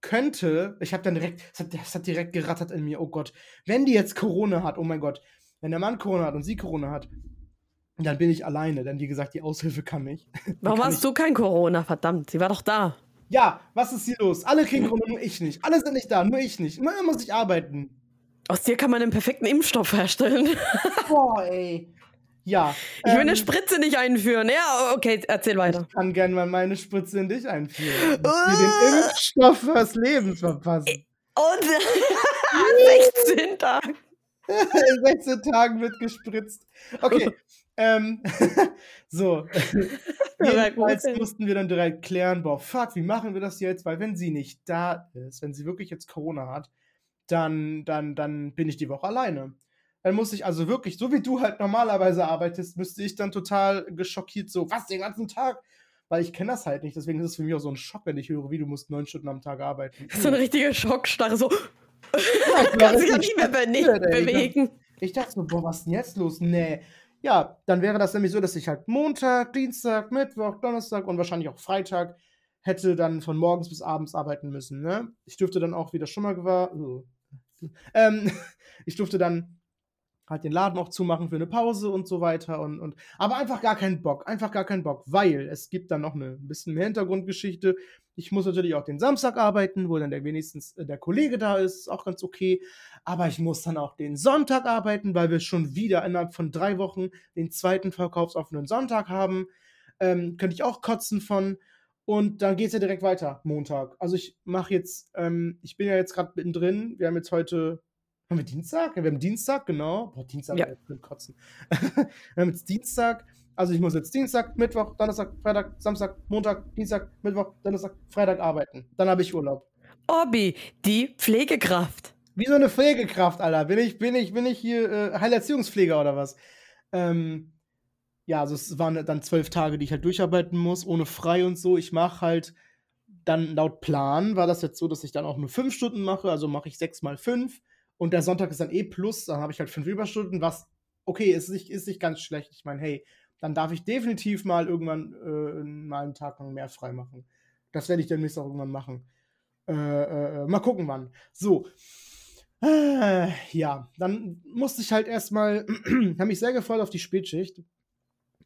könnte, ich habe dann direkt, es hat, das hat direkt gerattert in mir, oh Gott, wenn die jetzt Corona hat, oh mein Gott, wenn der Mann Corona hat und sie Corona hat, dann bin ich alleine, denn wie gesagt, die Aushilfe kann nicht. [LAUGHS] Warum kann hast du kein Corona? Verdammt, sie war doch da. Ja, was ist hier los? Alle kriegen Corona, nur ich nicht. Alle sind nicht da, nur ich nicht. Immer muss ich arbeiten. Aus dir kann man einen perfekten Impfstoff herstellen. [LAUGHS] Boah, ey. Ja. Ich will ähm, eine Spritze nicht einführen. Ja, okay, erzähl weiter. Ich kann gerne mal meine Spritze in dich einführen. [LAUGHS] Und dir den Impfstoff fürs Leben verpassen. Und [LAUGHS] 16 Tage. In 16 Tagen wird gespritzt. Okay. ähm, [LAUGHS] so. Jedenfalls mussten wir dann direkt klären, boah, fuck, wie machen wir das jetzt? Weil wenn sie nicht da ist, wenn sie wirklich jetzt Corona hat, dann, dann, dann bin ich die Woche alleine. Dann muss ich also wirklich, so wie du halt normalerweise arbeitest, müsste ich dann total geschockiert so, was, den ganzen Tag? Weil ich kenne das halt nicht, deswegen ist es für mich auch so ein Schock, wenn ich höre, wie du musst neun Stunden am Tag arbeiten. So eine richtige Schockstarre, so [LAUGHS] Ja, ich kann sich ja nicht mehr ey. bewegen. Ich dachte so, boah, was ist denn jetzt los? Nee. Ja, dann wäre das nämlich so, dass ich halt Montag, Dienstag, Mittwoch, Donnerstag und wahrscheinlich auch Freitag hätte dann von morgens bis abends arbeiten müssen. Ne? Ich dürfte dann auch, wie das schon mal war, ähm, [LAUGHS] ich durfte dann halt den Laden auch zumachen für eine Pause und so weiter und, und aber einfach gar keinen Bock, einfach gar keinen Bock, weil es gibt dann noch eine ein bisschen mehr Hintergrundgeschichte. Ich muss natürlich auch den Samstag arbeiten, wo dann der wenigstens äh, der Kollege da ist, ist auch ganz okay. Aber ich muss dann auch den Sonntag arbeiten, weil wir schon wieder innerhalb von drei Wochen den zweiten verkaufsoffenen Sonntag haben. Ähm, könnte ich auch kotzen von. Und dann geht es ja direkt weiter, Montag. Also ich mache jetzt, ähm, ich bin ja jetzt gerade mittendrin. Wir haben jetzt heute, haben wir Dienstag? Ja, wir haben Dienstag, genau. Boah, Dienstag, Ja. will kotzen. [LAUGHS] wir haben jetzt Dienstag. Also ich muss jetzt Dienstag, Mittwoch, Donnerstag, Freitag, Samstag, Montag, Dienstag, Mittwoch, Donnerstag, Freitag arbeiten. Dann habe ich Urlaub. Obi, die Pflegekraft. Wie so eine Pflegekraft, Alter. Bin ich, bin ich, bin ich hier äh, Heilerziehungspfleger oder was? Ähm, ja, also es waren dann zwölf Tage, die ich halt durcharbeiten muss, ohne frei und so. Ich mache halt dann laut Plan war das jetzt so, dass ich dann auch nur fünf Stunden mache, also mache ich sechs mal fünf und der Sonntag ist dann eh plus, dann habe ich halt fünf Überstunden, was okay ist nicht, ist nicht ganz schlecht. Ich meine, hey, dann darf ich definitiv mal irgendwann äh, mal einen Tag lang mehr frei machen. Das werde ich demnächst auch irgendwann machen. Äh, äh, mal gucken, wann. So. Äh, ja, dann musste ich halt erstmal, [CLEARS THROAT] habe mich sehr gefreut auf die Spätschicht,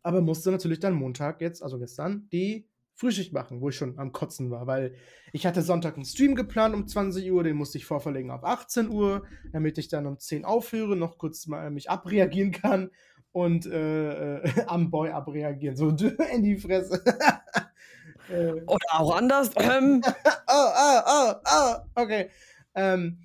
aber musste natürlich dann Montag jetzt, also gestern, die Frühschicht machen, wo ich schon am Kotzen war, weil ich hatte Sonntag einen Stream geplant um 20 Uhr, den musste ich vorverlegen auf 18 Uhr, damit ich dann um 10 aufhöre, noch kurz mal mich abreagieren kann und äh, äh, [LAUGHS] am Boy abreagieren, so [LAUGHS] in die Fresse. [LAUGHS] äh, Oder auch anders. Ähm, oh, oh, oh, oh, okay. Ähm,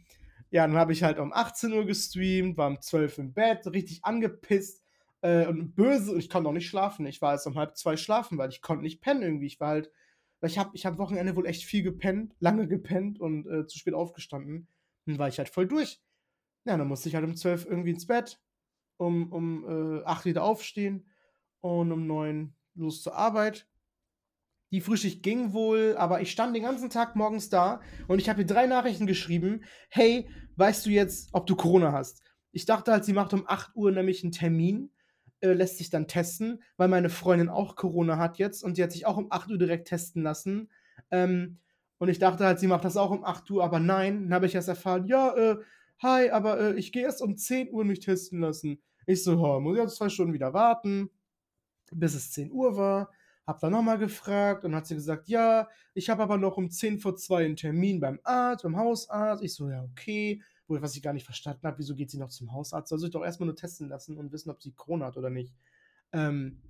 ja, dann habe ich halt um 18 Uhr gestreamt, war um 12 im Bett, richtig angepisst äh, und böse und ich konnte auch nicht schlafen. Ich war erst um halb zwei schlafen, weil ich konnte nicht pennen irgendwie. Ich war halt, weil ich habe ich hab Wochenende wohl echt viel gepennt, lange gepennt und äh, zu spät aufgestanden. Dann war ich halt voll durch. Ja, dann musste ich halt um 12 irgendwie ins Bett, um, um äh, 8 wieder aufstehen und um 9 los zur Arbeit. Die Frühschicht ging wohl, aber ich stand den ganzen Tag morgens da und ich habe ihr drei Nachrichten geschrieben. Hey, weißt du jetzt, ob du Corona hast? Ich dachte halt, sie macht um 8 Uhr nämlich einen Termin, äh, lässt sich dann testen, weil meine Freundin auch Corona hat jetzt und die hat sich auch um 8 Uhr direkt testen lassen. Ähm, und ich dachte halt, sie macht das auch um 8 Uhr, aber nein, dann habe ich erst erfahren, ja, äh, hi, aber äh, ich gehe erst um 10 Uhr mich testen lassen. Ich so, ha, muss ich jetzt zwei Stunden wieder warten, bis es 10 Uhr war. Hab dann nochmal gefragt und hat sie gesagt, ja, ich habe aber noch um 10 vor 2 einen Termin beim Arzt, beim Hausarzt. Ich so, ja, okay. Wo, was ich gar nicht verstanden habe, wieso geht sie noch zum Hausarzt? Soll sich doch erstmal nur testen lassen und wissen, ob sie Corona hat oder nicht. Ähm,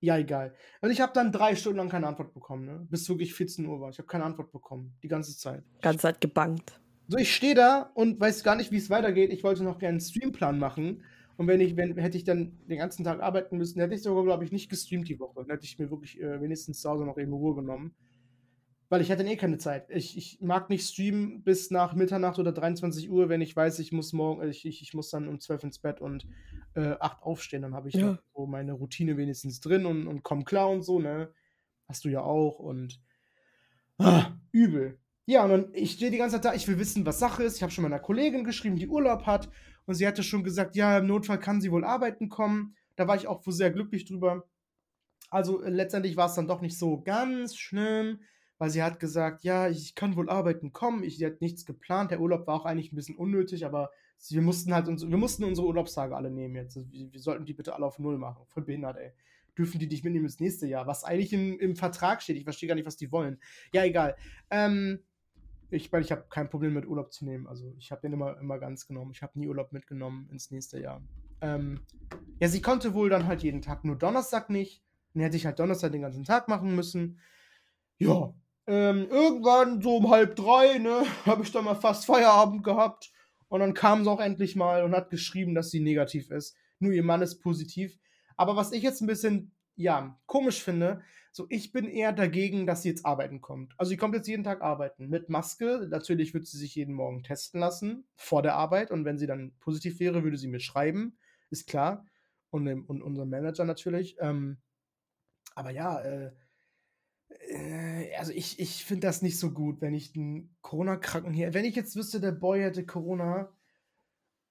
ja, egal. Und ich habe dann drei Stunden lang keine Antwort bekommen, ne? Bis wirklich 14 Uhr war. Ich habe keine Antwort bekommen. Die ganze Zeit. ganze Zeit gebankt. So, ich stehe da und weiß gar nicht, wie es weitergeht. Ich wollte noch gerne einen Streamplan machen. Und wenn ich, wenn, hätte ich dann den ganzen Tag arbeiten müssen, hätte ich sogar, glaube ich, nicht gestreamt die Woche. Dann hätte ich mir wirklich äh, wenigstens zu Hause noch eben Ruhe genommen. Weil ich hatte dann eh keine Zeit. Ich, ich mag nicht streamen bis nach Mitternacht oder 23 Uhr, wenn ich weiß, ich muss morgen, ich, ich, ich muss dann um 12 ins Bett und äh, acht aufstehen, dann habe ich Ja. so meine Routine wenigstens drin und, und komm klar und so, ne? Hast du ja auch und ah, übel. Ja, und dann, ich stehe die ganze Zeit da, ich will wissen, was Sache ist. Ich habe schon meiner Kollegin geschrieben, die Urlaub hat. Und sie hatte schon gesagt, ja, im Notfall kann sie wohl arbeiten kommen. Da war ich auch wohl sehr glücklich drüber. Also äh, letztendlich war es dann doch nicht so ganz schlimm, weil sie hat gesagt, ja, ich kann wohl arbeiten kommen. Ich, sie hat nichts geplant. Der Urlaub war auch eigentlich ein bisschen unnötig, aber wir mussten halt uns, wir mussten unsere Urlaubstage alle nehmen jetzt. Also, wir, wir sollten die bitte alle auf Null machen. Voll behindert, ey. Dürfen die dich mitnehmen ins nächste Jahr? Was eigentlich im, im Vertrag steht. Ich verstehe gar nicht, was die wollen. Ja, egal. Ähm, ich meine, ich habe kein Problem mit Urlaub zu nehmen. Also ich habe den immer, immer ganz genommen. Ich habe nie Urlaub mitgenommen ins nächste Jahr. Ähm, ja, sie konnte wohl dann halt jeden Tag, nur Donnerstag nicht. Dann hätte ich halt Donnerstag den ganzen Tag machen müssen. Ja, ähm, irgendwann so um halb drei, ne, [LAUGHS] habe ich dann mal fast Feierabend gehabt. Und dann kam sie auch endlich mal und hat geschrieben, dass sie negativ ist. Nur ihr Mann ist positiv. Aber was ich jetzt ein bisschen, ja, komisch finde, so ich bin eher dagegen, dass sie jetzt arbeiten kommt. Also sie kommt jetzt jeden Tag arbeiten mit Maske. Natürlich wird sie sich jeden Morgen testen lassen vor der Arbeit. Und wenn sie dann positiv wäre, würde sie mir schreiben. Ist klar. Und, und unser Manager natürlich. Ähm, aber ja, äh, also ich, ich finde das nicht so gut, wenn ich einen Corona-Kranken hier. Wenn ich jetzt wüsste, der Boy hätte Corona,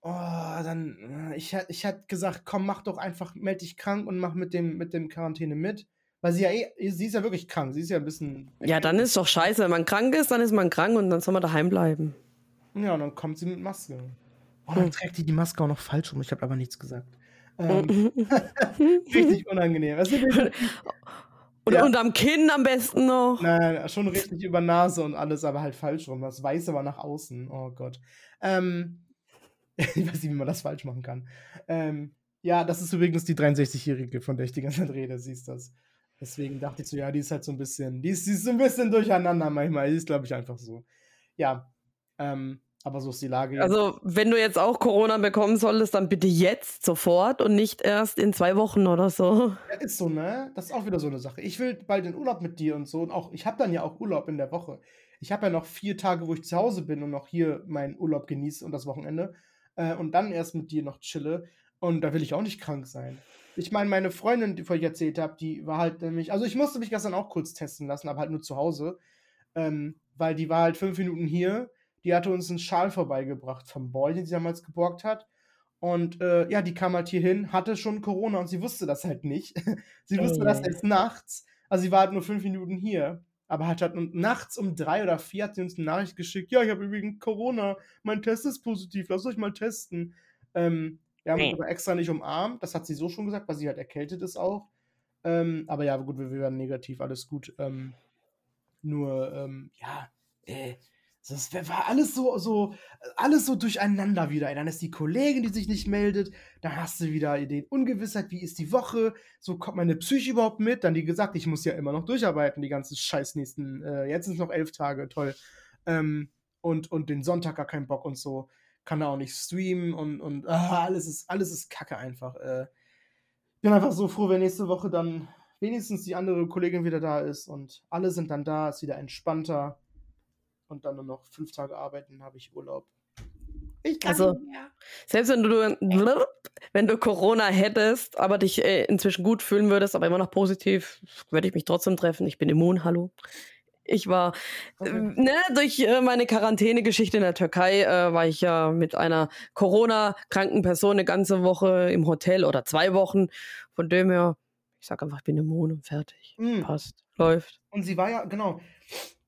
oh, dann. äh, Ich, hätt- ich hätte gesagt, komm, mach doch einfach, meld dich krank und mach mit dem, mit dem Quarantäne mit. Weil sie ja eh, sie ist ja wirklich krank. Sie ist ja ein bisschen. Ja, dann ist doch scheiße. Wenn man krank ist, dann ist man krank und dann soll man daheim bleiben. Ja, und dann kommt sie mit Maske. Oh, dann trägt die die Maske auch noch falsch rum. Ich habe aber nichts gesagt. Ähm, [LAUGHS] [LAUGHS] richtig unangenehm. [LAUGHS] Und Ja. unterm Kinn am besten noch. Nein, nein, schon richtig über Nase und alles, aber halt falsch rum. Das Weiße war nach außen. Oh Gott. Ähm, [LAUGHS] ich weiß nicht, wie man das falsch machen kann. Ähm, ja, das ist übrigens die 63-Jährige, von der ich die ganze Zeit rede, siehst das. Deswegen dachte ich so, ja, die ist halt so ein bisschen, die ist, die ist so ein bisschen durcheinander manchmal. Die ist, glaube ich, einfach so. Ja, ähm, aber so ist die Lage. Also, wenn du jetzt auch Corona bekommen solltest, dann bitte jetzt sofort und nicht erst in zwei Wochen oder so. Ja, ist so, ne? Das ist auch wieder so eine Sache. Ich will bald in Urlaub mit dir und so. Und auch, ich habe dann ja auch Urlaub in der Woche. Ich habe ja noch vier Tage, wo ich zu Hause bin und noch hier meinen Urlaub genieße und das Wochenende. Äh, und dann erst mit dir noch chille. Und da will ich auch nicht krank sein. Ich meine, meine Freundin, die ich erzählt habe, die war halt nämlich. Also, ich musste mich gestern auch kurz testen lassen, aber halt nur zu Hause. Ähm, weil die war halt fünf Minuten hier. Die hatte uns einen Schal vorbeigebracht vom Boy, den sie damals geborgt hat. Und äh, ja, die kam halt hier hin, hatte schon Corona und sie wusste das halt nicht. [LAUGHS] sie wusste das Eieiei. erst nachts. Also sie war halt nur fünf Minuten hier. Aber hat halt nachts um drei oder vier hat sie uns eine Nachricht geschickt. Ja, ich habe übrigens Corona. Mein Test ist positiv. Lasst euch mal testen. Ähm, wir haben uns Nee. aber extra nicht umarmt. Das hat sie so schon gesagt, weil sie halt erkältet ist auch. Ähm, aber ja, gut, wir, wir werden negativ. Alles gut. Ähm, nur, ähm, ja, äh, das war alles so, so, alles so durcheinander wieder. Dann ist die Kollegin, die sich nicht meldet. Dann hast du wieder die Ungewissheit, wie ist die Woche? So kommt meine Psyche überhaupt mit? Dann die gesagt, ich muss ja immer noch durcharbeiten, die ganzen scheiß nächsten, äh, jetzt sind es noch elf Tage, toll. Ähm, und, und den Sonntag gar keinen Bock und so. Kann da auch nicht streamen und, und ah, alles, ist, alles ist kacke einfach. Äh, bin einfach so froh, wenn nächste Woche dann wenigstens die andere Kollegin wieder da ist und alle sind dann da, ist wieder entspannter und dann nur noch fünf Tage arbeiten, habe ich Urlaub. Ich kann Also- nicht mehr. Selbst wenn du, wenn du Corona hättest, aber dich äh, inzwischen gut fühlen würdest, aber immer noch positiv, würde ich mich trotzdem treffen. Ich bin immun, hallo. Ich war, äh, Okay. ne, durch äh, meine Quarantäne-Geschichte in der Türkei äh, war ich ja mit einer Corona-kranken Person eine ganze Woche im Hotel oder zwei Wochen. Von dem her, ich sag einfach, ich bin immun und fertig. Mm. Passt, läuft. Und sie war ja, genau,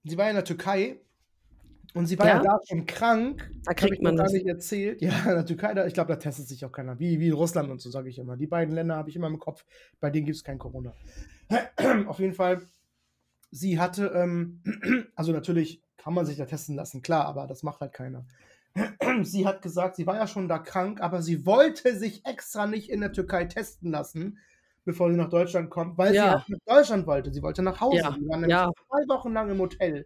sie war ja in der Türkei und sie war ja, Ja? da schon krank. Da kriegt man gar das. nicht erzählt. Ja, in der Türkei, da, ich glaube, da testet sich auch keiner. Wie, wie in Russland und so, sage ich immer. Die beiden Länder habe ich immer im Kopf. Bei denen gibt es kein Corona. [CLEARS THROAT] Auf jeden Fall, sie hatte, ähm, [CLEARS THROAT] also natürlich kann man sich da testen lassen, klar, aber das macht halt keiner. [CLEARS THROAT] sie hat gesagt, sie war ja schon da krank, aber sie wollte sich extra nicht in der Türkei testen lassen, bevor sie nach Deutschland kommt, weil sie Ja. halt nach Deutschland wollte. Sie wollte nach Hause. Ja, Sie war nämlich ja. zwei Wochen lang im Hotel.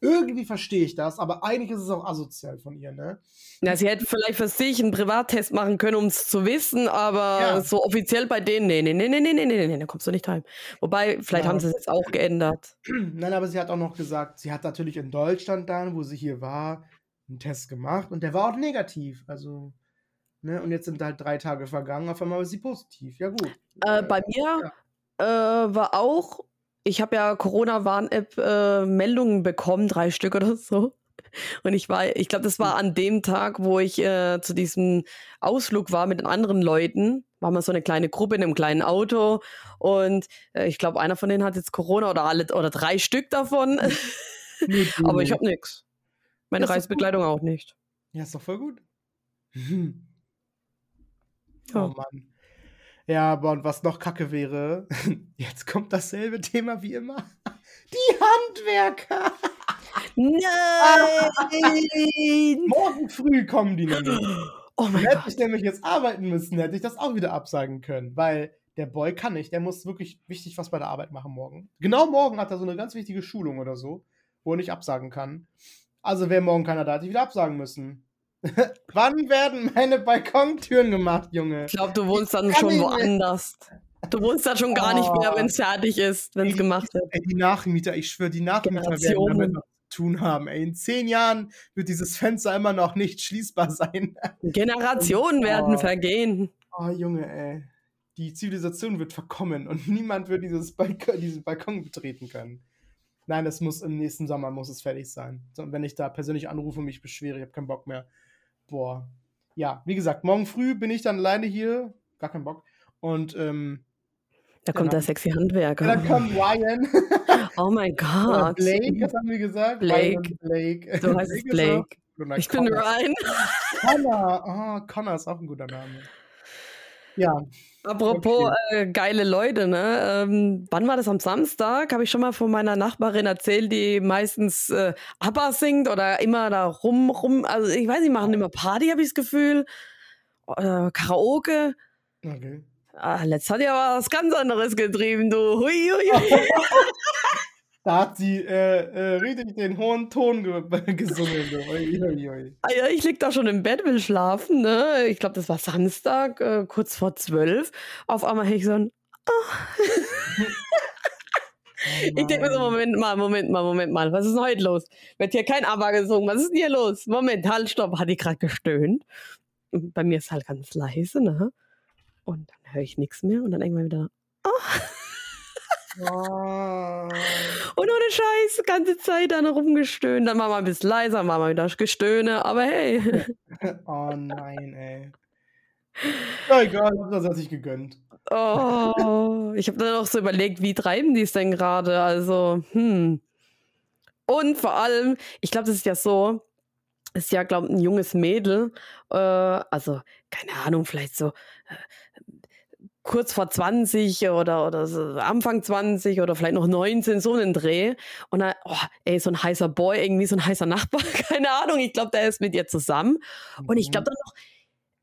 Irgendwie verstehe ich das, aber eigentlich ist es auch asozial von ihr, ne? Ja, sie hätte vielleicht für sich einen Privattest machen können, um es zu wissen, aber Ja. so offiziell bei denen, nee, nee, nee, nee, nee, nee, nee, nee, da kommst du nicht heim. Wobei, vielleicht Ja. haben sie es jetzt auch geändert. [CLEARS THROAT] Nein, aber sie hat auch noch gesagt, sie hat natürlich in Deutschland dann, wo sie hier war, einen Test gemacht und der war auch negativ. Also, Ne? Und jetzt sind halt drei Tage vergangen, auf einmal ist sie positiv. Ja, gut. Äh, bei mir äh, war auch, ich habe ja Corona-Warn-App äh, bekommen, drei Stück oder so. Und ich war, ich glaube, das war an dem Tag, wo ich äh, zu diesem Ausflug war mit den anderen Leuten. War mal so eine kleine Gruppe in einem kleinen Auto. Und äh, ich glaube, einer von denen hat jetzt Corona oder alle oder drei Stück davon. [LAUGHS] Du Aber ich habe nichts. Meine Ja, Reisebegleitung auch nicht. Ja, ist doch voll gut. [LAUGHS] Oh Mann. Ja, aber und was noch kacke wäre, [LAUGHS] jetzt kommt dasselbe Thema wie immer. [LAUGHS] Die Handwerker. Nein! [LAUGHS] Morgen früh kommen die nämlich. Oh mein Hätte Gott. ich nämlich jetzt arbeiten müssen, hätte ich das auch wieder absagen können, weil der Boy kann nicht. Der muss wirklich wichtig was bei der Arbeit machen morgen. Genau morgen hat er so eine ganz wichtige Schulung oder so, wo er nicht absagen kann. Also wäre morgen keiner da, hätte ich wieder absagen müssen. [LAUGHS] Wann werden meine Balkontüren gemacht, Junge? Ich glaube, du wohnst dann schon woanders. Du wohnst dann schon gar nicht mehr, Oh. wenn es fertig ist, wenn es gemacht wird. Ey, die Nachmieter, ich schwöre, die Nachmieter werden Generationen. damit noch zu tun haben. Ey, in zehn Jahren wird dieses Fenster immer noch nicht schließbar sein. Generationen werden Oh. vergehen. Oh, Junge, ey. Die Zivilisation wird verkommen und niemand wird dieses Balkon, diesen Balkon betreten können. Nein, es muss im nächsten Sommer muss es fertig sein. Und wenn ich da persönlich anrufe und mich beschwere, ich habe keinen Bock mehr. Boah. Ja, wie gesagt, morgen früh bin ich dann alleine hier. Gar keinen Bock. Und ähm, Da kommt der sexy ja, Handwerker. dann kommt Ryan. [LAUGHS] Oh mein [LAUGHS] Gott. Blake, was haben wir gesagt? Blake. Blake. Du heißt [LAUGHS] Blake. Oder Ich bin. Ryan. Connor. Oh, Connor ist auch ein guter Name. Ja, Apropos äh, geile Leute, ne? Ähm, wann war das am Samstag? Habe ich schon mal von meiner Nachbarin erzählt, die meistens äh, ABBA singt oder immer da rum, rum, also ich weiß nicht, machen immer Party, habe ich das Gefühl. Oder Karaoke. okay. Ah, letzt hat ja was ganz anderes getrieben, du. Hui, hui, hui. [LAUGHS] Da hat sie äh, äh, richtig den hohen Ton ge [LAUGHS] gesungen. So. Ui, ui, ui. Ah ja, ich lieg da schon im Bett, will schlafen, ne? Ich glaube, das war Samstag, äh, kurz vor zwölf. Auf einmal hätte ich so ein [LAUGHS] Ich denke mir so, Mann. Moment mal, Moment mal, Moment mal, was ist denn heute los? Wird hier kein ABBA gesungen, was ist denn hier los? Moment, halt, stopp, hat die gerade gestöhnt. Und bei mir ist halt ganz leise, ne? Und dann höre ich nichts mehr und dann irgendwann wieder, Oh. Und ohne Scheiß, die ganze Zeit dann rumgestöhnt, dann war mal ein bisschen leiser, war mal wieder Gestöhne, aber hey. [LAUGHS] oh nein, ey. Na egal, das hat sich gegönnt. Oh, ich habe dann auch so überlegt, wie treiben die es denn gerade? Also, hm. Und vor allem, ich glaube, das ist ja so, ist ja, glaube ich, ein junges Mädel, äh, also, keine Ahnung, vielleicht so äh, kurz vor 20 oder, oder so Anfang 20 oder vielleicht noch 19, so einen Dreh. Und dann, oh, ey, so ein heißer Boy, irgendwie so ein heißer Nachbar, [LAUGHS] keine Ahnung, ich glaube, der ist mit ihr zusammen. Und ich glaube dann noch,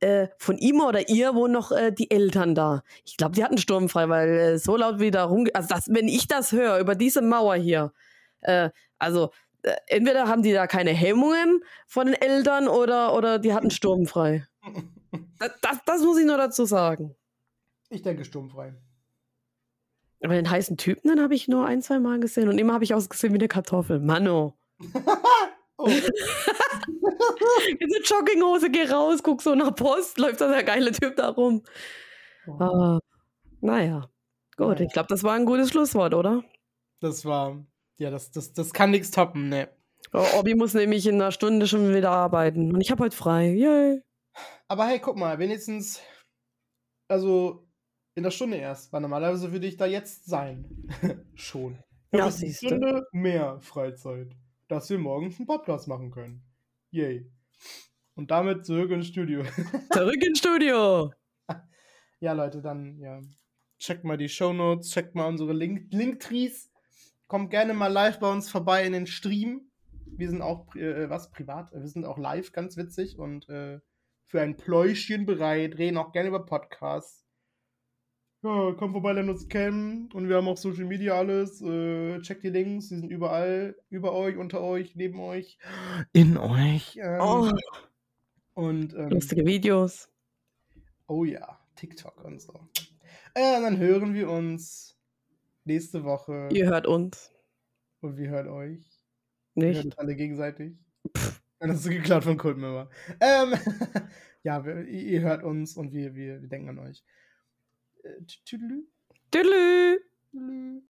äh, von ihm oder ihr wohnen noch äh, die Eltern da. Ich glaube, die hatten sturmfrei, weil äh, so laut wie da rum. Also, das, wenn ich das höre über diese Mauer hier, äh, also äh, entweder haben die da keine Hemmungen von den Eltern oder, oder die hatten sturmfrei. [LAUGHS] Das, das, das muss ich nur dazu sagen. Ich denke sturmfrei. Aber den heißen Typen, den habe ich nur ein, zwei Mal gesehen und immer habe ich ausgesehen wie eine Kartoffel. Mano. Oh. [LAUGHS] [LAUGHS] In der Jogginghose, geh raus, guck so nach Post, läuft da der geile Typ da rum. Ah, naja, gut, Naja. ich glaube, das war ein gutes Schlusswort, oder? Das war. Ja, das, das, das kann nichts toppen, ne. Oh, Obi muss nämlich in einer Stunde schon wieder arbeiten und ich habe heute frei. Yay. Aber hey, guck mal, wenigstens. Also, in der Stunde erst, weil normalerweise würde ich da jetzt sein. [LAUGHS] Schon. Ich Ja, eine. Stunde mehr Freizeit, dass wir morgens einen Podcast machen können. Yay. Und damit zurück ins Studio. [LAUGHS] Zurück ins Studio. [LAUGHS] ja, Leute, dann, ja. Checkt mal die Shownotes, checkt mal unsere Link Linktrees. Kommt gerne mal live bei uns vorbei in den Stream. Wir sind auch, äh, was, privat? Wir sind auch live, ganz witzig und äh, für ein Pläuschchen bereit. Reden auch gerne über Podcasts. Ja, kommt vorbei, lernt uns kennen. Und wir haben auch Social Media alles. Äh, checkt die Links, die sind überall. Über euch, unter euch, neben euch. In euch. Ähm, Oh, Und ähm, lustige Videos. Oh ja, TikTok und so. Äh, dann hören wir uns nächste Woche Ihr hört uns und wir hören euch. Wir hören nicht. alle gegenseitig. Dann hast du geklaut von Kultmember. Ähm, [LAUGHS] ja, wir, ihr hört uns und wir, wir, wir denken an euch. Äh, tüdelü. Tüdelü. Tüdelü.